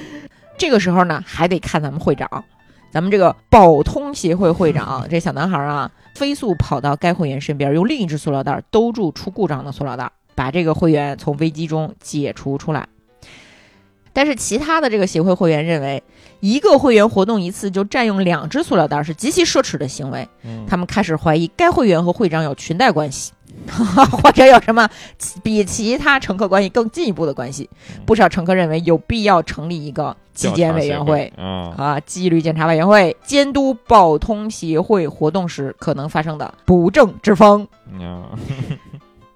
这个时候呢，还得看咱们会长，咱们这个保通协会会长这小男孩啊，飞速跑到该会员身边，用另一只塑料袋兜住出故障的塑料袋，把这个会员从危机中解除出来。但是其他的这个协会会员认为，一个会员活动一次就占用两只塑料袋是极其奢侈的行为。嗯他们开始怀疑该会员和会长有裙带关系，或者有什么比其他乘客关系更进一步的关系。不少乘客认为有必要成立一个纪检委员会。啊，啊，纪律检查委员会监督保通协会活动时可能发生的不正之风。啊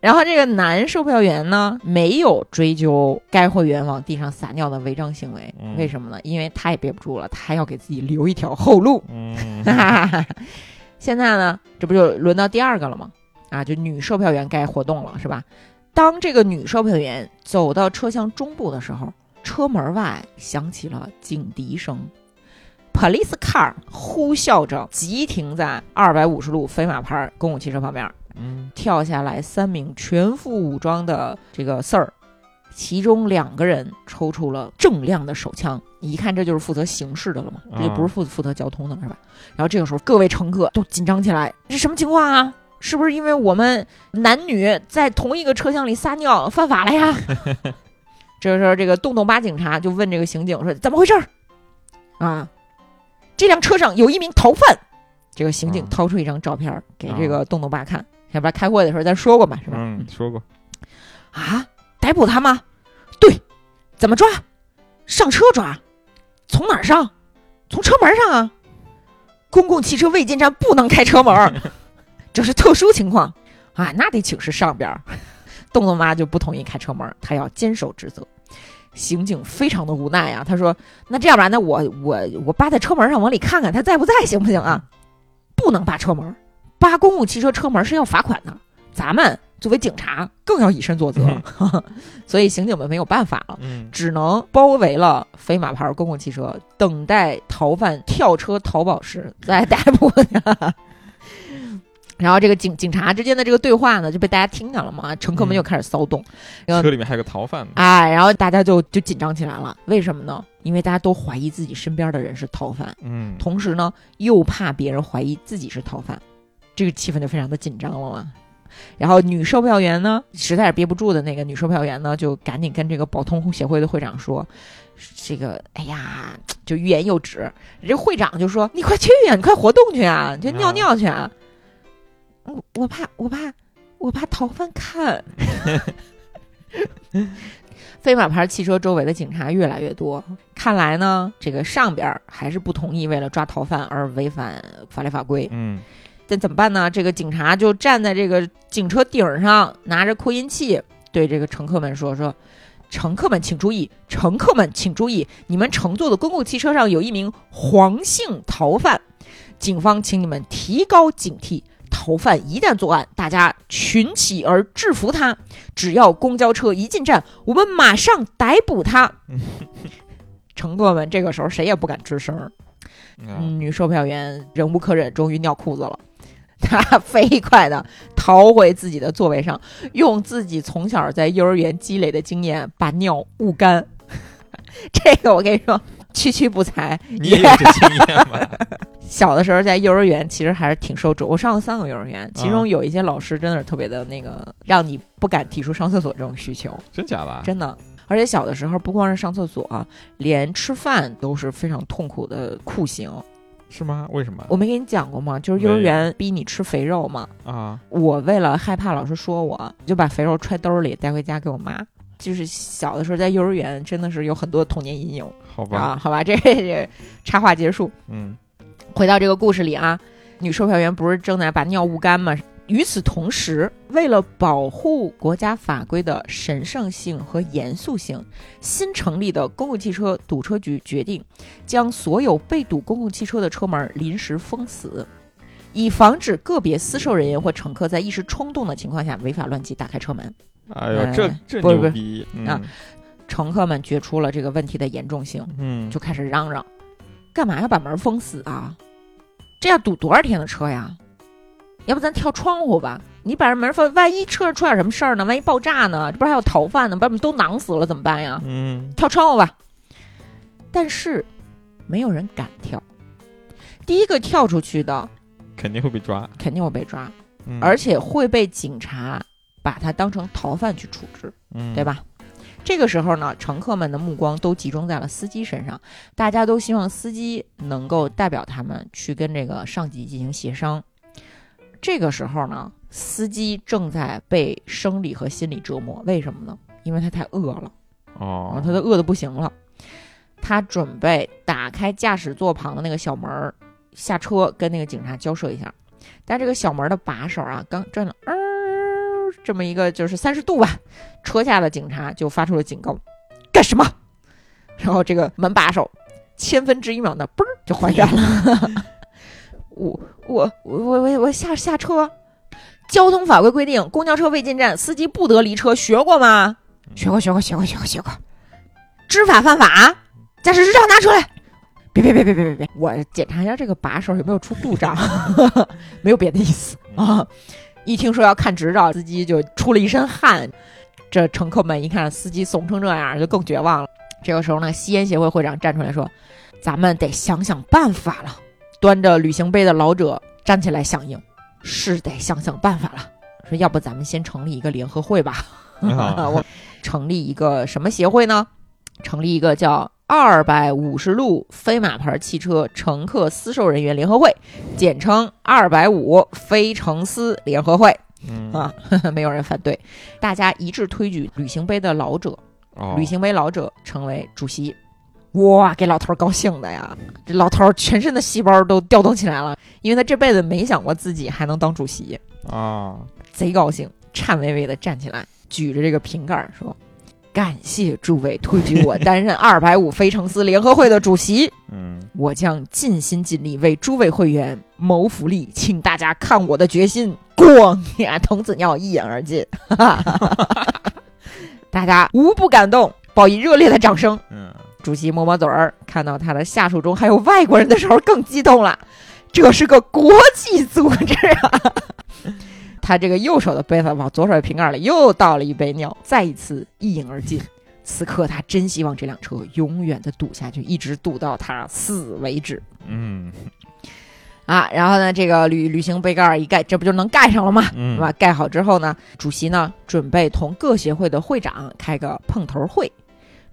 然后这个男售票员呢，没有追究该会员往地上撒尿的违章行为，嗯为什么呢？因为他也憋不住了，他要给自己留一条后路。嗯 现在呢，这不就轮到第二个了吗？啊，就女售票员该活动了，是吧？当这个女售票员走到车厢中部的时候，车门外响起了警笛声，police car 呼啸着急停在二百五十路飞马牌公共汽车旁边，嗯跳下来三名全副武装的这个 Sir，其中两个人抽出了锃亮的手枪，你一看这就是负责刑事的了嘛，这就不是负负责交通的了是吧？然后这个时候各位乘客都紧张起来，这什么情况啊？是不是因为我们男女在同一个车厢里撒尿犯法了呀？这个时候，这个洞洞巴警察就问这个刑警说：“怎么回事儿？”啊，这辆车上有一名逃犯。这个刑警啊掏出一张照片给这个洞洞巴看，要不然开会的时候咱说过嘛，是吧？嗯，说过，啊，逮捕他吗？对，怎么抓？上车抓？从哪儿上？从车门上啊！公共汽车未进站不能开车门儿，这是特殊情况啊，那得请示上边儿。洞洞妈就不同意开车门儿，她要坚守职责。刑警非常的无奈啊，他说：“那这样吧，那我我我扒在车门上往里看看他在不在，行不行啊？不能扒车门儿，扒公共汽车车门是要罚款的。咱们作为警察更要以身作则，所以刑警们没有办法了，嗯只能包围了飞马牌公共汽车，等待逃犯跳车逃跑时再逮捕他。然后这个警警察之间的这个对话呢，就被大家听见了嘛，乘客们嗯又开始骚动，然后车里面还有个逃犯呢，哎，然后大家就就紧张起来了。为什么呢？因为大家都怀疑自己身边的人是逃犯，嗯同时呢又怕别人怀疑自己是逃犯，这个气氛就非常的紧张了嘛。然后女售票员呢，实在是憋不住的那个女售票员呢，就赶紧跟这个保通协会的会长说：“这个，哎呀，就欲言又止。”这会长就说：“你快去呀、你快活动去啊，就尿尿去啊。我我怕，我怕，我怕逃犯看。飞马牌汽车周围的警察越来越多，看来呢，这个上边还是不同意为了抓逃犯而违反法律法规。嗯但怎么办呢？这个警察就站在这个警车顶上，拿着扩音器对这个乘客们说：“说，乘客们请注意，乘客们请注意，你们乘坐的公共汽车上有一名黄姓逃犯，警方请你们提高警惕。”逃犯一旦作案，大家群起而制服他。只要公交车一进站，我们马上逮捕他。乘客们这个时候谁也不敢吱声女售票员忍无可忍，终于尿裤子了。她 飞快地逃回自己的座位上，用自己从小在幼儿园积累的经验把尿捂干。这个我跟你说，区区不才。你也有这经验吧？小的时候在幼儿园其实还是挺受重，我上了三个幼儿园，其中啊有一些老师真的是特别的那个，让你不敢提出上厕所这种需求，真假的啊？真的。而且小的时候不光是上厕所、连吃饭都是非常痛苦的酷刑。是吗？为什么？我没跟你讲过吗？就是幼儿园逼你吃肥肉嘛。啊，我为了害怕老师说我，就把肥肉揣兜里带回家给我妈。就是小的时候在幼儿园真的是有很多童年阴影好吧，啊。好吧，这这插话结束。嗯回到这个故事里啊，女售票员不是正在把尿捂干吗？与此同时，为了保护国家法规的神圣性和严肃性，新成立的公共汽车堵车局决定将所有被堵公共汽车的车门临时封死，以防止个别私售人员或乘客在一时冲动的情况下违法乱纪打开车门。哎呦，这哎这不是不是牛逼啊嗯乘客们觉出了这个问题的严重性，嗯，就开始嚷嚷：“干嘛要把门封死啊？这要堵多少天的车呀？要不咱跳窗户吧？你把这门放，万一车上出点什么事儿呢？万一爆炸呢？这不是还有逃犯呢？把我们都囊死了怎么办呀？嗯跳窗户吧！”但是没有人敢跳，第一个跳出去的肯定会被抓，肯定会被抓，嗯而且会被警察把他当成逃犯去处置，嗯对？吧？这个时候呢，乘客们的目光都集中在了司机身上，大家都希望司机能够代表他们去跟这个上级进行协商。这个时候呢，司机正在被生理和心理折磨，为什么呢？因为他太饿了。哦啊，，他都饿得不行了。他准备打开驾驶座旁的那个小门儿，下车跟那个警察交涉一下。但这个小门的把手啊，刚转了，呃，这么一个就是三十度吧，车下的警察就发出了警告：干什么？然后这个门把手千分之一秒的嘣儿就还原了。我我我我我我下下车。交通法规规定，公交车未进站，司机不得离车，学过吗？学过，学过，学过，学过，学过。知法犯法，驾驶执照拿出来。别别别别别别别！我检查一下这个把手有没有出故障，没有别的意思啊。一听说要看执照，司机就出了一身汗。这乘客们一看司机怂成这样，就更绝望了。这个时候呢，吸烟协会会长站出来说：“咱们得想想办法了。”端着旅行杯的老者站起来响应：“是得想想办法了。”说：“要不咱们先成立一个联合会吧？”啊 我成立一个什么协会呢？成立一个叫二百五十路飞马牌汽车乘客私售人员联合会，简称二百五非乘私联合会嗯啊，没有人反对，大家一致推举旅行杯的老者，哦旅行杯老者成为主席。哇，给老头儿高兴的呀！这老头儿全身的细胞都调动起来了，因为他这辈子没想过自己还能当主席。啊，贼高兴，颤巍巍地站起来，举着这个瓶盖儿说：“感谢诸位推举我担任 二百五非诚司联合会的主席，嗯我将尽心尽力为诸位会员谋福利，请大家看我的决心！”咣呀，童子尿一饮而尽，大家无不感动，报以热烈的掌声。嗯主席抹抹嘴儿，看到他的下属中还有外国人的时候更激动了。这是个国际组织啊！他这个右手的杯子往左手的瓶盖里又倒了一杯尿，再一次一饮而尽。此刻他真希望这辆车永远的堵下去，一直堵到他死为止嗯啊！然后呢，这个旅旅行杯盖儿一盖，这不就能盖上了吗？嗯？盖好之后呢，主席呢准备同各协会的会长开个碰头会。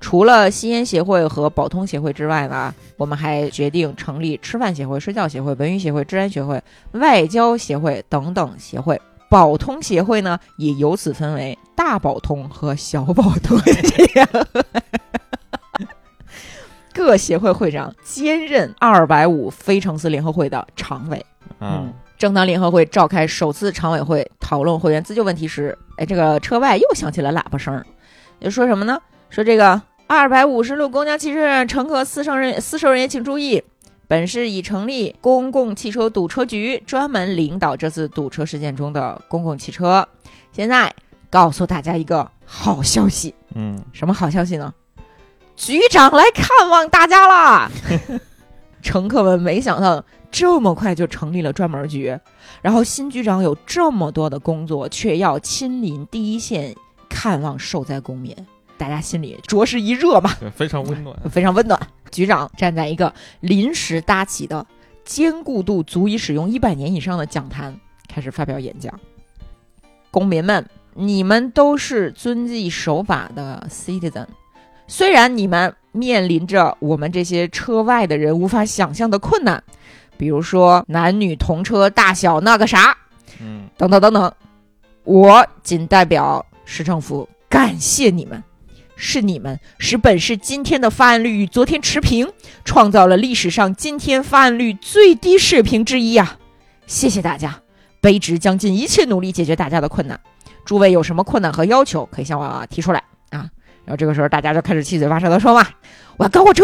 除了吸烟协会和保通协会之外呢，我们还决定成立吃饭协会、睡觉协会、文娱协会、治安协会、外交协会等等协会。保通协会呢，也由此分为大保通和小保通协会。各协会会长兼任二百五非诚司联合会的常委。啊嗯，正当联合会召开首次常委会讨论会员自救问题时，哎，这个车外又响起了喇叭声儿，就说什么呢？说这个二百五十路公交汽车乘客私乘人私售人员请注意，本市已成立公共汽车堵车局，专门领导这次堵车事件中的公共汽车。现在告诉大家一个好消息，嗯什么好消息呢？局长来看望大家啦！乘客们没想到这么快就成立了专门局，然后新局长有这么多的工作，却要亲临第一线看望受灾公民，大家心里着实一热嘛，对，非常温暖。非常温暖。局长站在一个临时搭起的、坚固度足以使用一百年以上的讲坛，开始发表演讲。公民们，你们都是遵纪守法的 citizen，虽然你们面临着我们这些车外的人无法想象的困难，比如说男女同车大小那个啥，嗯等等等等，我仅代表市政府感谢你们，是你们使本市今天的发案率与昨天持平，创造了历史上今天发案率最低水平之一啊！谢谢大家，卑职将尽一切努力解决大家的困难。诸位有什么困难和要求，可以向我提出来啊。然后这个时候大家就开始七嘴八舌的说嘛：我要赶火车，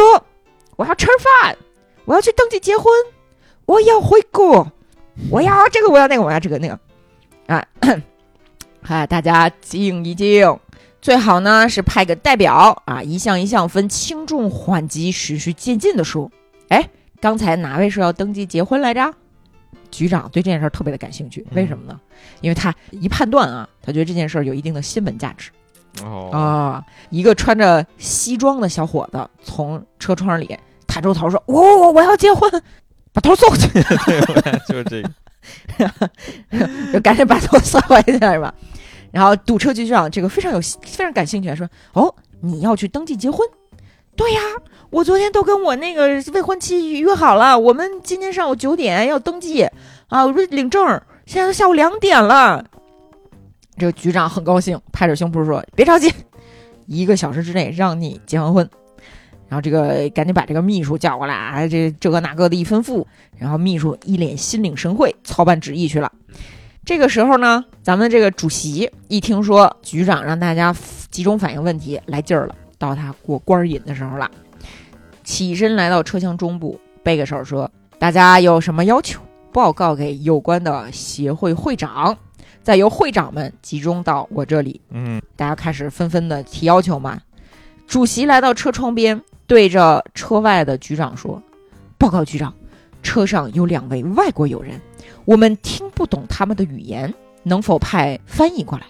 我要吃饭，我要去登记结婚，我要回国，我要这个，我要那个，我要这个那个。啊，哎，大家静一静，最好呢是派个代表啊，一项一项分轻重缓急，循序渐进的说。哎，刚才哪位说要登记结婚来着？局长对这件事儿特别的感兴趣，为什么呢？因为他一判断啊，他觉得这件事儿有一定的新闻价值哦啊。一个穿着西装的小伙子从车窗里探出头说：“我我我要结婚。”把头送回去，就是这个，就赶紧把头缩回去是吧？然后堵车局局长这个非常有非常感兴趣，说：“哦，你要去登记结婚？对呀，我昨天都跟我那个未婚妻约好了，我们今天上午九点要登记啊，我说领证，现在都下午两点了。”这个局长很高兴，拍着胸脯说：“别着急，一个小时之内让你结完婚。”然后这个赶紧把这个秘书叫过来啊，这这个那个的一吩咐，然后秘书一脸心领神会，操办旨意去了。这个时候呢，咱们这个主席一听说局长让大家集中反映问题，来劲儿了，到他过官瘾的时候了，起身来到车厢中部，背个手说：“大家有什么要求，报告给有关的协会会长，再由会长们集中到我这里。”嗯大家开始纷纷的提要求嘛。主席来到车窗边，对着车外的局长说：“报告局长，车上有两位外国友人，我们听不懂他们的语言，能否派翻译过来？”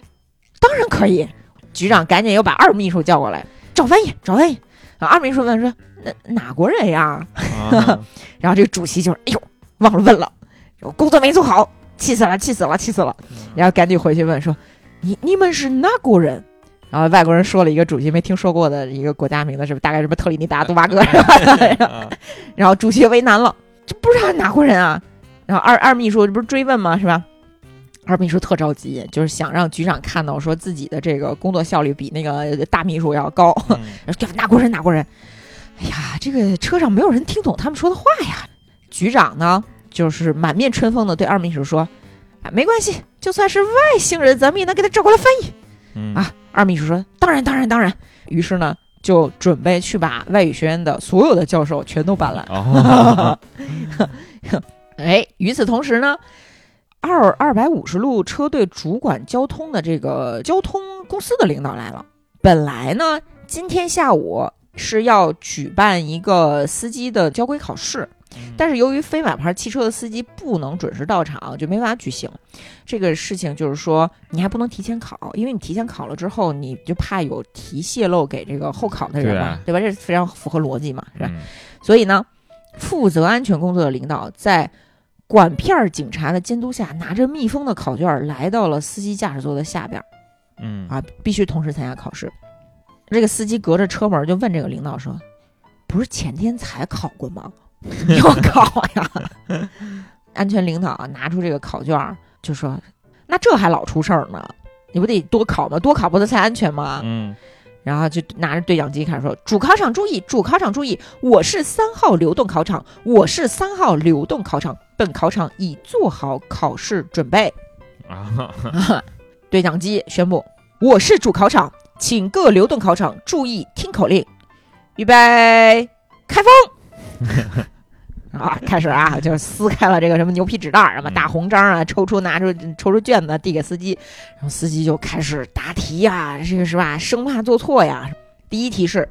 当然可以。局长赶紧又把二秘书叫过来，找翻译，找翻译。啊，二秘书问说：“那哪国人呀啊，？” 然后这个主席就是：“哎呦，忘了问了，我工作没做好，气死了，气死了，气死了。”然后赶紧回去问说：“你你们是哪国人？”然后外国人说了一个主席没听说过的一个国家名字，是不是大概什么特立尼达、多巴哥 然后主席为难了，这不知道哪国人啊？然后二二秘书这不是追问吗？是吧？二秘书特着急，就是想让局长看到说自己的这个工作效率比那个大秘书要高。嗯 说哪国人哪国人？哎呀，这个车上没有人听懂他们说的话呀。局长呢，就是满面春风的对二秘书说：“啊，没关系，就算是外星人，咱们也能给他找过来翻译。”嗯啊二秘书说：“当然，当然，当然。”于是呢，就准备去把外语学院的所有的教授全都搬来。哦，哎，与此同时呢，二二百五十路车队主管交通的这个交通公司的领导来了。本来呢，今天下午是要举办一个司机的交规考试，但是由于非买牌汽车的司机不能准时到场，就没办法举行。这个事情就是说，你还不能提前考，因为你提前考了之后，你就怕有题泄露给这个候考的人嘛，对吧？这非常符合逻辑嘛，是吧？嗯所以呢，负责安全工作的领导在管片儿警察的监督下，拿着密封的考卷儿来到了司机驾驶座的下边儿嗯啊，必须同时参加考试。这个司机隔着车门就问这个领导说：“不是前天才考过吗？你要考呀？”安全领导啊拿出这个考卷儿就说：“那这还老出事儿呢？你不得多考吗？多考不得才安全吗？”嗯然后就拿着对讲机开始说：“主考场注意，主考场注意，我是三号流动考场，我是三号流动考场，本考场已做好考试准备。啊，”对讲机宣布：“我是主考场，请各流动考场注意听口令，预备，开封。” 啊，开始啊，就撕开了这个什么牛皮纸袋儿，什么大红章啊，抽出拿出抽出卷子递给司机，然后司机就开始答题呀，这个是吧？生怕做错呀。第一题是，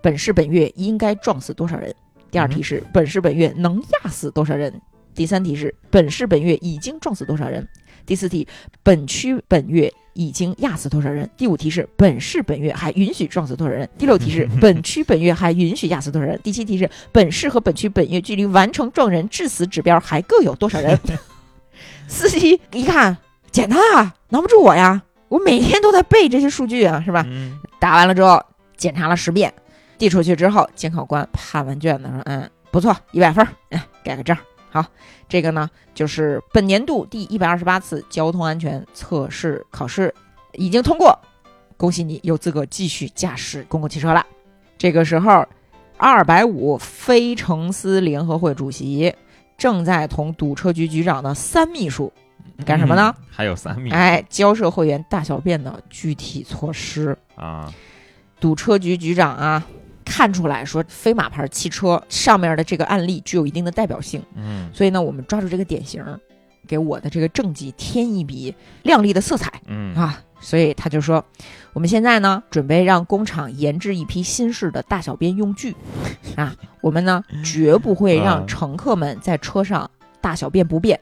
本市本月应该撞死多少人？第二题是，本市本月能压死多少人？第三题是，本市本月已经撞死多少人？第四题，本区本月已经压死多少人？第五题是，本市本月还允许撞死多少人？第六题是，本区本月还允许压死多少人？第七题是，本市和本区本月距离完成撞人致死指标还各有多少人？司机一看，简单啊，难不住我呀，我每天都在背这些数据啊，是吧？嗯答完了之后，检查了十遍，递出去之后，监考官判完卷子说：“嗯，不错，一百分儿，嗯，盖个章。”好，这个呢就是本年度第一百二十八次交通安全测试考试已经通过，恭喜你有资格继续驾驶公共汽车了。这个时候，二百五非城司联合会主席正在同堵车局局长的三秘书干什么呢？嗯？还有三米哎交涉会员大小便的具体措施。啊，堵车局局长啊，看出来说飞马牌汽车上面的这个案例具有一定的代表性，嗯所以呢，我们抓住这个典型，给我的这个政绩添一笔亮丽的色彩嗯啊。所以他就说，我们现在呢，准备让工厂研制一批新式的大小便用具啊，我们呢绝不会让啊乘客们在车上大小便不便。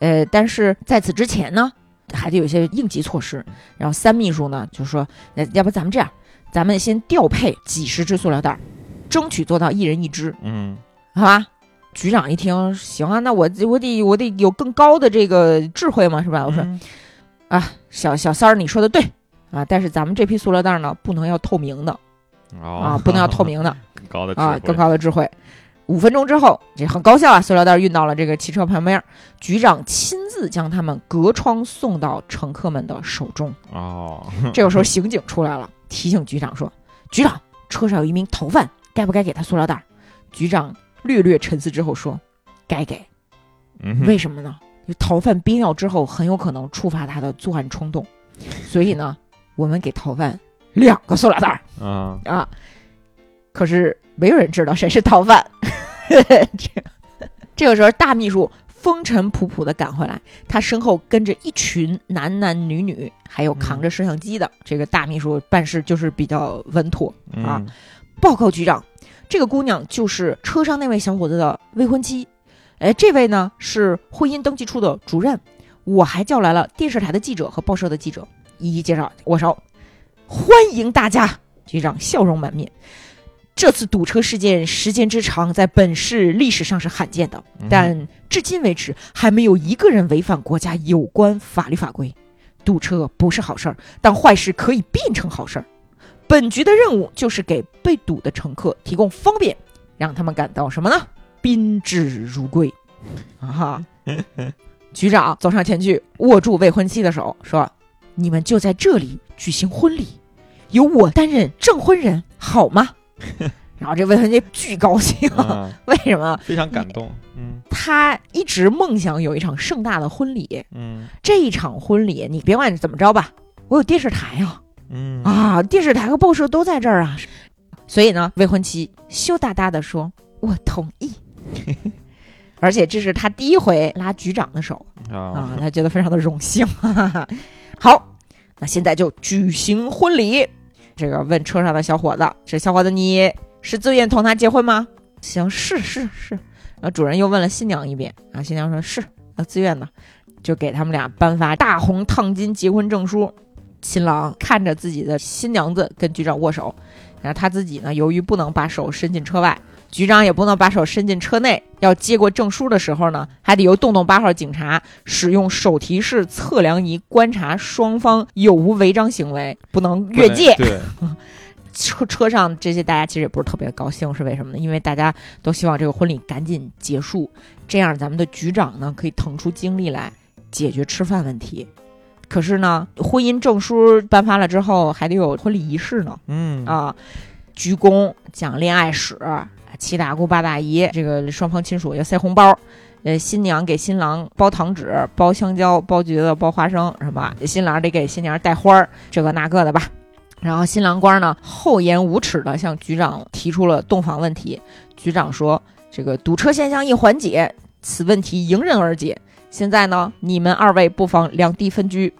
呃，但是在此之前呢，还得有一些应急措施。然后三秘书呢就说，那要不咱们这样，咱们先调配几十只塑料袋儿，争取做到一人一只，嗯好吧？局长一听，行啊，那我我得我得有更高的这个智慧嘛，是吧？我说嗯啊，小小三儿，你说的对啊，但是咱们这批塑料袋呢，不能要透明的啊，哦，不能要透明的 更高的智啊，更高的智慧。五分钟之后，这很高效啊！塑料袋运到了这个汽车旁边，局长亲自将它们隔窗送到乘客们的手中。哦，这个时候，刑警出来了，提醒局长说：“局长，车上有一名逃犯，该不该给他塑料袋？”局长略略沉思之后说：“该给。嗯为什么呢？因为逃犯憋尿之后，很有可能触发他的作案冲动，所以呢，我们给逃犯两个塑料袋儿啊，啊。可是没有人知道谁是逃犯。这这个时候，大秘书风尘仆仆的赶回来，他身后跟着一群男男女女，还有扛着摄像机的。这个大秘书办事就是比较稳妥。啊嗯报告局长，这个姑娘就是车上那位小伙子的未婚妻。哎，这位呢是婚姻登记处的主任。我还叫来了电视台的记者和报社的记者，一一介绍。握手，欢迎大家。局长笑容满面。这次堵车事件时间之长，在本市历史上是罕见的，嗯但至今为止还没有一个人违反国家有关法律法规。堵车不是好事儿，但坏事可以变成好事儿。本局的任务就是给被堵的乘客提供方便，让他们感到什么呢？宾至如归。啊哈！局长走上前去，握住未婚妻的手，说：“你们就在这里举行婚礼，由我担任证婚人，好吗？” 然后这未婚妻巨高兴，啊，为什么？非常感动，嗯他一直梦想有一场盛大的婚礼。嗯这一场婚礼，你别管怎么着吧，我有电视台啊、嗯啊，电视台和报社都在这儿啊。所以呢，未婚妻羞答答的说：“我同意。”而且这是他第一回拉局长的手啊啊，他觉得非常的荣幸。好，那现在就举行婚礼。这个问车上的小伙子：“这小伙子，你是自愿同他结婚吗？”行，是是是。然后主人又问了新娘一遍，啊，新娘说是，啊，自愿的，就给他们俩颁发大红烫金结婚证书。新郎看着自己的新娘子跟局长握手，然后他自己呢，由于不能把手伸进车外，局长也不能把手伸进车内，要接过证书的时候呢，还得由洞洞八号警察使用手提式测量仪观察双方有无违章行为，不能越界。对，车车上这些大家其实也不是特别高兴，是为什么呢？因为大家都希望这个婚礼赶紧结束，这样咱们的局长呢可以腾出精力来解决吃饭问题。可是呢，婚姻证书颁发了之后，还得有婚礼仪式呢嗯啊，鞠躬、讲恋爱史、七大姑八大姨，这个双方亲属要塞红包。呃，新娘给新郎包糖纸、包香蕉、包橘子、包花生，是吧？新郎得给新娘带花儿，这个那个的吧。然后新郎官呢厚颜无耻地向局长提出了洞房问题。局长说：“这个堵车现象一缓解，此问题迎刃而解。现在呢，你们二位不妨两地分居，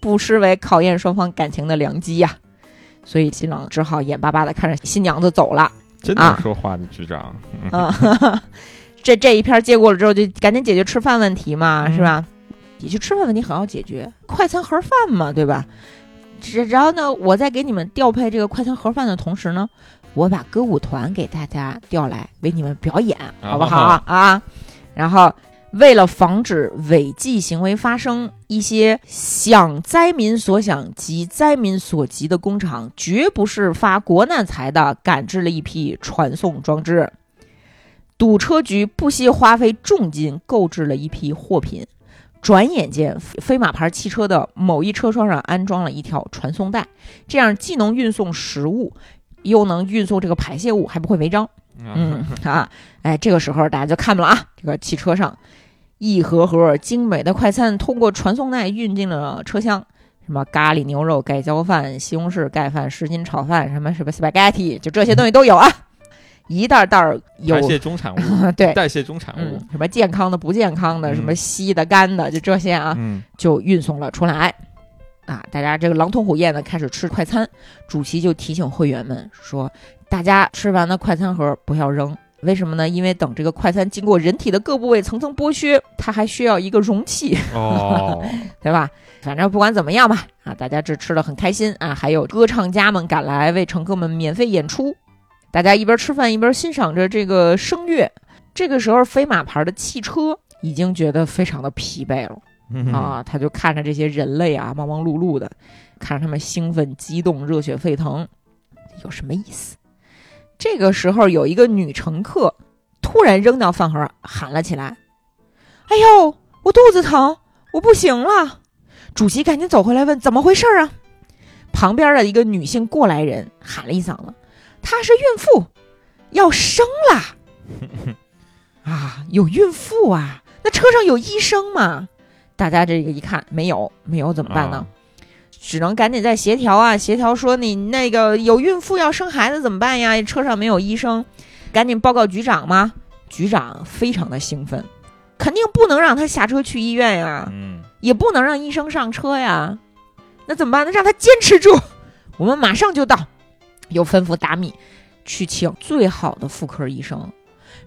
不失为考验双方感情的良机呀、所以新郎只好眼巴巴地看着新娘子走了。真啊能说话的局长，嗯嗯，这这一篇接过了之后，就赶紧解决吃饭问题嘛，嗯是吧？解决吃饭问题很好解决，快餐盒饭嘛，对吧？这然后呢，我在给你们调配这个快餐盒饭的同时呢，我把歌舞团给大家调来为你们表演，好不好哦啊？然后。为了防止违纪行为发生，一些想灾民所想、急灾民所急的工厂，绝不是发国难财的，赶制了一批传送装置。堵车局不惜花费重金购置了一批货品，转眼间，飞马牌汽车的某一车窗上安装了一条传送带，这样既能运送食物，又能运送这个排泄物，还不会违章。嗯啊，哎，这个时候大家就看到了啊，这个汽车上一盒盒精美的快餐通过传送带运进了车厢，什么咖喱牛肉盖浇饭、西红柿盖饭、什锦炒饭，什么什么 spaghetti，就这些东西都有啊，一袋袋儿有 代谢中产物，对。代谢中产嗯物，，什么健康的、不健康的，嗯什么稀的、干的，就这些啊，嗯就运送了出来。啊，大家这个狼吞虎咽的开始吃快餐。主席就提醒会员们说，大家吃完的快餐盒不要扔。为什么呢？因为等这个快餐经过人体的各部位层层剥削，它还需要一个容器，哦，对吧？反正不管怎么样吧，啊，大家这吃的很开心啊，还有歌唱家们赶来为乘客们免费演出，大家一边吃饭一边欣赏着这个声乐。这个时候，飞马牌的汽车已经觉得非常的疲惫了。嗯啊，他就看着这些人类啊，忙忙碌碌的，看着他们兴奋、激动、热血沸腾，有什么意思？这个时候，有一个女乘客突然扔掉饭盒，喊了起来：“哎呦，我肚子疼，我不行了！”主席赶紧走回来问：“怎么回事啊？”旁边的一个女性过来人喊了一嗓子：“她是孕妇，要生啦！” 啊，有孕妇啊？那车上有医生吗？大家这个一看没有，没有怎么办呢？只能赶紧再协调啊，协调说你那个有孕妇要生孩子怎么办呀？车上没有医生，赶紧报告局长嘛。局长非常的兴奋，肯定不能让他下车去医院呀，嗯也不能让医生上车呀。那怎么办呢？让他坚持住，我们马上就到。又吩咐大秘去请最好的妇科医生，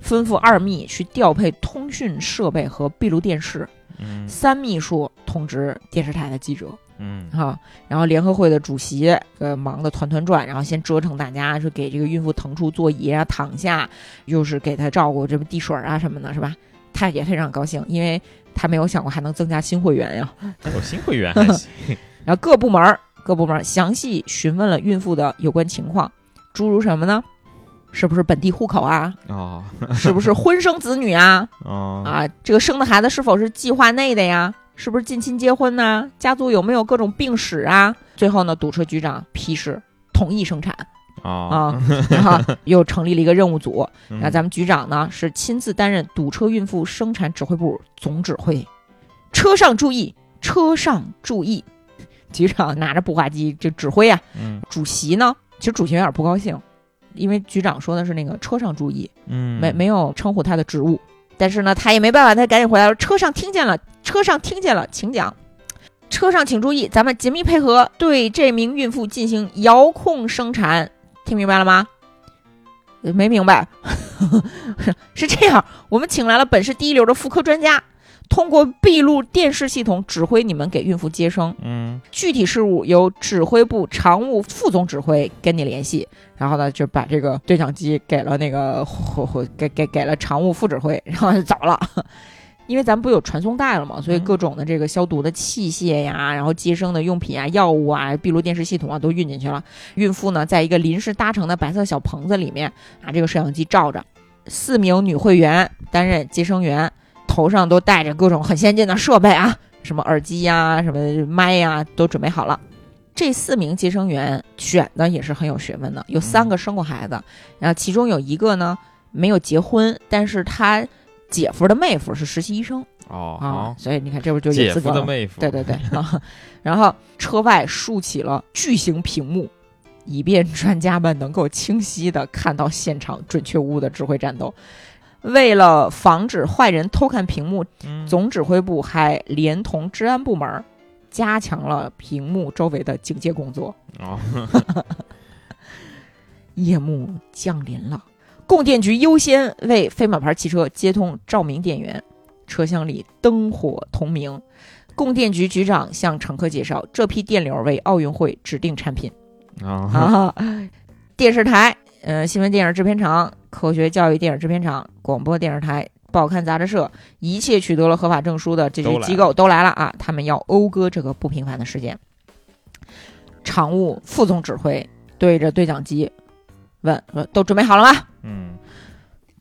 吩咐二秘去调配通讯设备和闭路电视。嗯三秘书通知电视台的记者嗯哈，然后联合会的主席呃忙得团团转，然后先折腾大家，说给这个孕妇腾出座椅啊，躺下，又是给她照顾这么递水啊什么的，是吧？他也非常高兴，因为他没有想过还能增加新会员呀。有 新会员还行，然后各部门儿各部门儿详细询问了孕妇的有关情况，诸如什么呢？是不是本地户口啊？哦是不是婚生子女啊？哦啊，这个生的孩子是否是计划内的呀？是不是近亲结婚呢？家族有没有各种病史啊？最后呢，堵车局长批示同意生产哦啊，然后又成立了一个任务组。嗯那咱们局长呢是亲自担任堵车孕妇生产指挥部总指挥，车上注意，车上注意。局长拿着步话机就指挥啊，嗯主席呢，其实主席有点不高兴，因为局长说的是那个车上注意，嗯没没有称呼他的职务，但是呢，他也没办法，他赶紧回来说：“车上听见了，车上听见了，请讲。车上请注意，咱们紧密配合，对这名孕妇进行遥控生产，听明白了吗？”呃没明白，是这样，我们请来了本市第一流的妇科专家，通过闭路电视系统指挥你们给孕妇接生。嗯具体事务由指挥部常务副总指挥跟你联系，然后呢就把这个对讲机给了那个或或给给给了常务副指挥，然后就走了。因为咱们不有传送带了嘛，所以嗯各种的这个消毒的器械呀，然后接生的用品啊、药物啊、闭路电视系统啊都运进去了。孕妇呢，在一个临时搭成的白色小棚子里面，拿这个摄像机照着。四名女会员担任接生员，头上都戴着各种很先进的设备啊，什么耳机呀、什么麦呀、都准备好了。这四名接生员选的也是很有学问的，有三个生过孩子，然后其中有一个呢没有结婚，但是他姐夫的妹夫是实习医生哦啊，所以你看这不就有姐资格了？夫的妹夫，对对对啊，然后车外竖起了巨型屏幕，以便专家们能够清晰地看到现场准确无误的指挥战斗。为了防止坏人偷看屏幕，嗯总指挥部还连同治安部门儿加强了屏幕周围的警戒工作。哦 夜幕降临了，供电局优先为飞马牌汽车接通照明电源，车厢里灯火通明。供电局局长向乘客介绍，这批电流为奥运会指定产品。啊啊，电视台、呃，新闻电影制片厂、科学教育电影制片厂、广播电视台、报刊杂志社，一切取得了合法证书的这些机构都来了啊！他们要讴歌这个不平凡的事件。常务副总指挥对着对讲机问说：“都准备好了吗？”嗯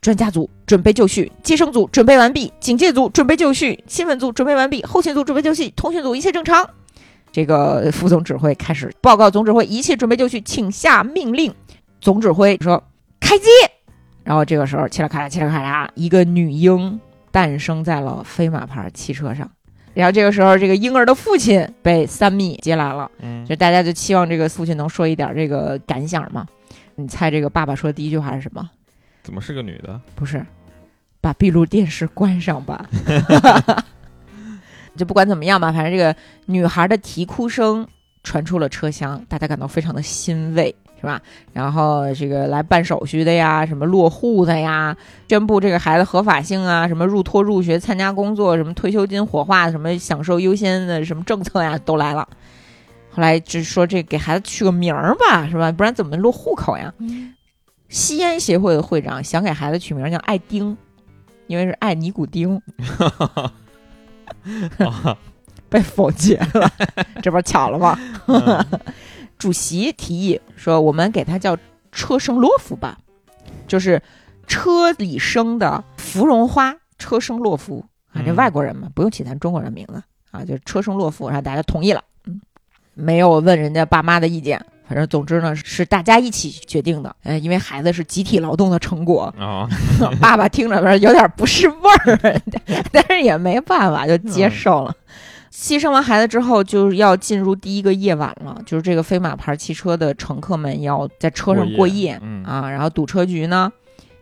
专家组准备就绪，接生组准备完毕，警戒组准备就绪，新闻组准备完毕，后勤组准备就绪，通讯组一切正常。这个副总指挥开始报告总指挥，一切准备就绪，请下命令。总指挥说：“开机。”然后这个时候，嘁啦咔啦，嘁啦咔啦，一个女婴诞生在了飞马牌汽车上。然后这个时候，这个婴儿的父亲被三密接来了。嗯就大家就期望这个父亲能说一点这个感想嘛。你猜这个爸爸说的第一句话是什么？怎么是个女的？不是，把闭路电视关上吧。就不管怎么样吧，反正这个女孩的啼哭声传出了车厢，大家感到非常的欣慰，是吧？然后这个来办手续的呀，什么落户的呀，宣布这个孩子合法性啊，什么入托入学、参加工作，什么退休金火化，什么享受优先的什么政策呀，都来了。后来就说这给孩子取个名儿吧，是吧？不然怎么落户口呀？西安协会的会长想给孩子取名叫爱丁，因为是爱尼古丁，被否决了，这不是巧了吗？嗯主席提议说，我们给他叫车生洛夫吧，就是车里生的芙蓉花，车生洛夫。啊，这嗯。外国人嘛，不用起咱中国人名字啊，就车生洛夫，然后大家同意了，嗯，没有问人家爸妈的意见。反正总之呢，是大家一起决定的。呃，因为孩子是集体劳动的成果，啊，爸爸听着有点不是味儿，但是也没办法，就接受了。牺牲完孩子之后，就是要进入第一个夜晚了，就是这个飞马牌汽车的乘客们要在车上过夜嗯啊。然后堵车局呢，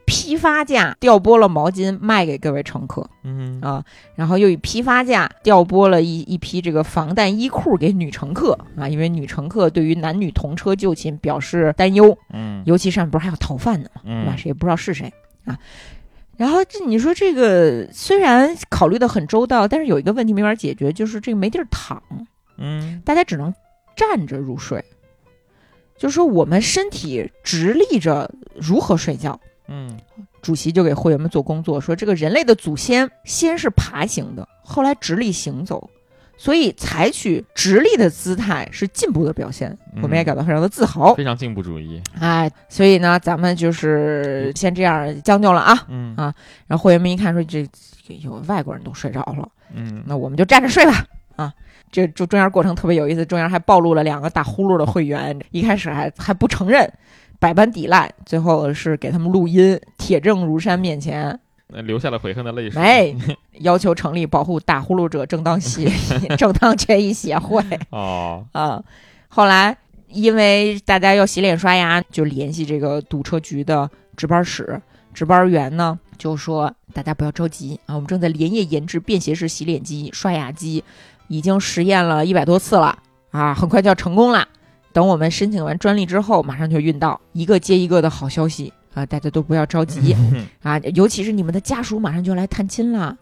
批发价调拨了毛巾卖给各位乘客嗯啊，然后又以批发价调拨了一一批这个防弹衣裤给女乘客啊，因为女乘客对于男女同车就寝表示担忧，嗯尤其上面不是还有逃犯呢嘛？对吧？嗯谁也不知道是谁啊。然后这你说这个虽然考虑的很周到，但是有一个问题没法解决，就是这个没地儿躺，嗯大家只能站着入睡。就是说我们身体直立着如何睡觉？嗯主席就给会员们做工作，说这个人类的祖先先是爬行的，后来直立行走，所以采取直立的姿态是进步的表现，我们也嗯感到非常的自豪。非常进步主义。哎，所以呢，咱们就是先这样将就了啊。嗯啊然后会员们一看说这这有外国人都睡着了，嗯那我们就站着睡吧。啊，这就中间过程特别有意思，中间还暴露了两个打呼噜的会员，一开始还还不承认，百般抵赖，最后是给他们录音，铁证如山面前，那流下了悔恨的泪水。没，要求成立保护打呼噜者正当协 正当权益协会。哦，啊，后来因为大家要洗脸刷牙，就联系这个堵车局的值班室，值班员呢就说大家不要着急啊，我们正在连夜研制便携式洗脸机、刷牙机，已经实验了一百多次了啊，很快就要成功了。等我们申请完专利之后，马上就运到，一个接一个的好消息啊，大家都不要着急啊，尤其是你们的家属马上就来探亲了。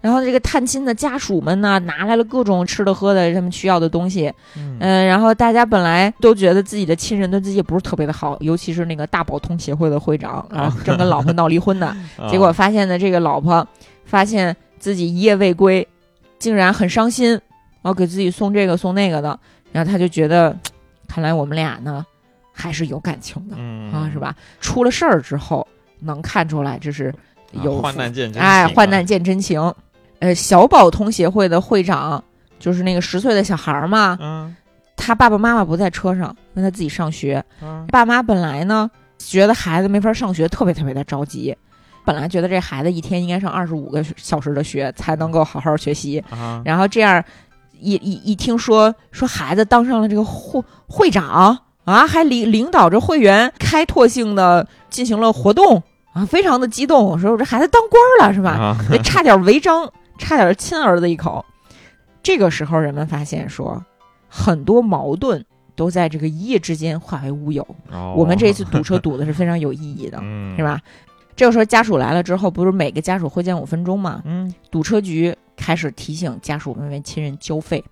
然后这个探亲的家属们呢，拿来了各种吃的喝的，他们需要的东西，嗯嗯，然后大家本来都觉得自己的亲人对自己也不是特别的好，尤其是那个大宝通协会的会长啊，正跟老婆闹离婚呢，啊结果发现呢，这个老婆发现自己一夜未归，竟然很伤心，然后给自己送这个送那个的，然后他就觉得，看来我们俩呢还是有感情的嗯啊，是？吧？出了事儿之后能看出来，这是有啊患难见真情哎，啊患难见真情。呃，小宝通协会的会长就是那个十岁的小孩儿嘛，嗯他爸爸妈妈不在车上，让他自己上学。嗯爸妈本来呢觉得孩子没法上学，特别特别的着急。本来觉得这孩子一天应该上二十五个小时的学才能够好好学习，啊然后这样一一一听说说孩子当上了这个会会长啊，还领领导着会员开拓性的进行了活动啊，非常的激动，说我这孩子当官了是吧？啊差点违章，差点亲儿子一口。这个时候，人们发现说，很多矛盾都在这个一夜之间化为乌有。哦我们这次堵车堵的是非常有意义的，嗯是？吧？这个时候家属来了之后，不是每个家属会见五分钟吗？嗯堵车局开始提醒家属们为亲人交费，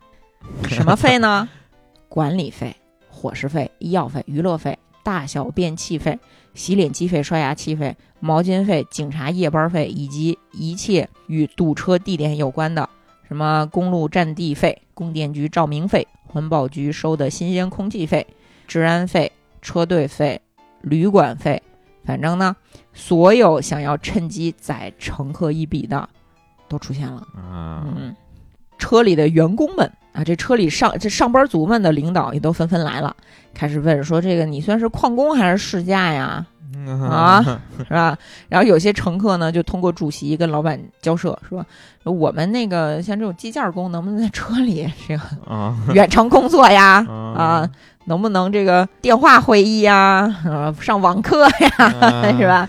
什么费呢？管理费、伙食费、医药费、娱乐费、大小便器费、洗脸机费、刷牙器费、毛巾费、警察夜班费，以及一切与堵车地点有关的，什么公路占地费、供电局照明费、环保局收的新鲜空气费、治安费、车队费、旅馆费，反正呢，所有想要趁机宰乘客一笔的，都出现了。啊嗯，车里的员工们啊，这车里上这上班族们的领导也都纷纷来了，开始问说：“这个你算是旷工还是试驾呀？啊 是吧？”然后有些乘客呢，就通过主席跟老板交涉说：“我们那个像这种计件工，能不能在车里这个啊远程工作呀？啊啊，能不能这个电话会议呀？啊，上网课呀？”啊是？吧？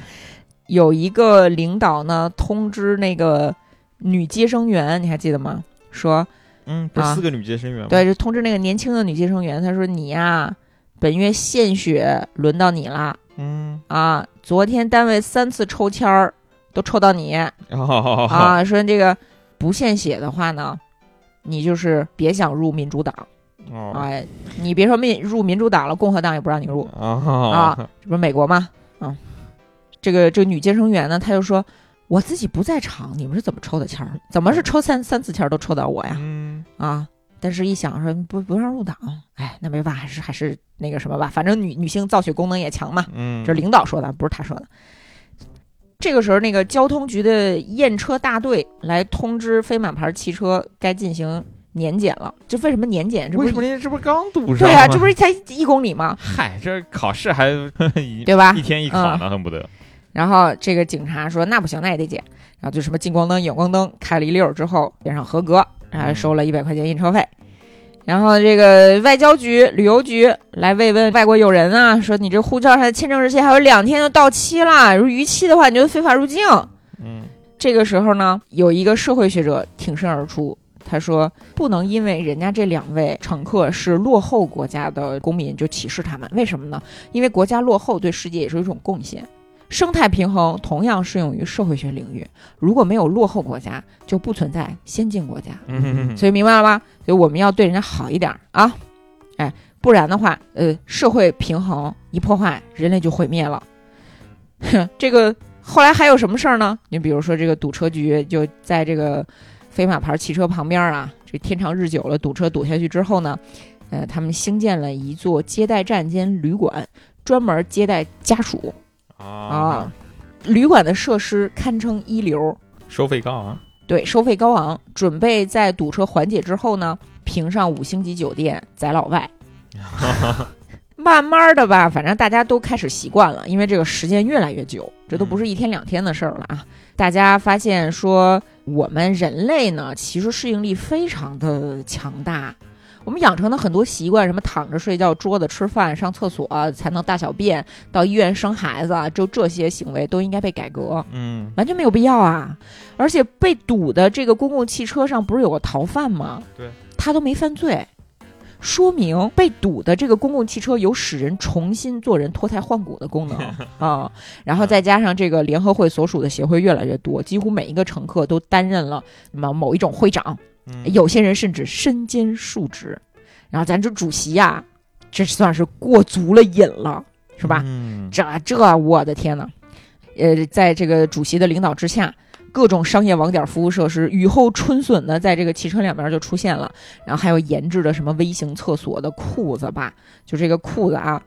有一个领导呢通知那个女接生员，你还记得吗？说嗯，不四个女接生员吗？对，就通知那个年轻的女接生员，他说你呀，本月献血轮到你了嗯，啊！昨天单位三次抽签儿都抽到你哦啊！说这个不献血的话呢，你就是别想入民主党哦哎，你别说民入民主党了，共和党也不让你入。啊啊这不是美国吗？啊，这个这个女接生员呢，她就说，我自己不在场，你们是怎么抽的签儿？怎么是抽三三次签儿都抽到我呀？嗯啊！但是一想说不不让入党，哎，那没办法，还是还是那个什么吧，反正女女性造血功能也强嘛。嗯，这是领导说的，不是他说的。这个时候，那个交通局的验车大队来通知飞马牌汽车该进行年检了。这为什么年检？这不是为什么您这不是刚堵上对啊，这不是才一公里吗？嗨，这考试还 一对吧一？天一考呢，恨不得。然后这个警察说那不行，那也得检。然后就什么近光灯、远光灯开了一溜儿之后，边上合格，然后收了一百块钱验车费。然后这个外交局、旅游局来慰问外国友人啊，说你这护照上的签证日期还有两天就到期了，如果逾期的话，你就非法入境。嗯这个时候呢，有一个社会学者挺身而出，他说不能因为人家这两位乘客是落后国家的公民就歧视他们，为什么呢？因为国家落后对世界也是一种贡献。生态平衡同样适用于社会学领域，如果没有落后国家，就不存在先进国家。嗯，所以明白了吧？所以我们要对人家好一点啊，哎，不然的话，呃，社会平衡一破坏，人类就毁灭了。哼，这个后来还有什么事儿呢？你比如说，这个堵车局就在这个飞马牌汽车旁边啊，这天长日久了，堵车堵下去之后呢，呃，他们兴建了一座接待站兼旅馆，专门接待家属啊啊，。旅馆的设施堪称一流。收费高昂。对，收费高昂，准备在堵车缓解之后呢，评上五星级酒店宰老外。慢慢的吧，反正大家都开始习惯了，因为这个时间越来越久，这都不是一天两天的事儿了啊。大家发现说，我们人类呢，其实适应力非常的强大。我们养成的很多习惯，什么躺着睡觉、桌子吃饭、上厕所、才能大小便、到医院生孩子，就这些行为都应该被改革。嗯，完全没有必要啊！而且被堵的这个公共汽车上不是有个逃犯吗？对，他都没犯罪，说明被堵的这个公共汽车有使人重新做人、脱胎换骨的功能 啊。然后再加上这个联合会所属的协会越来越多，几乎每一个乘客都担任了某某一种会长，嗯有些人甚至身兼数职。然后咱这主席呀、这算是过足了瘾了，是吧？嗯，这这，我的天呐！呃，在这个主席的领导之下，各种商业网点服务设施雨后春笋的在这个汽车两边就出现了，然后还有研制的什么微型厕所的裤子吧，就这个裤子啊，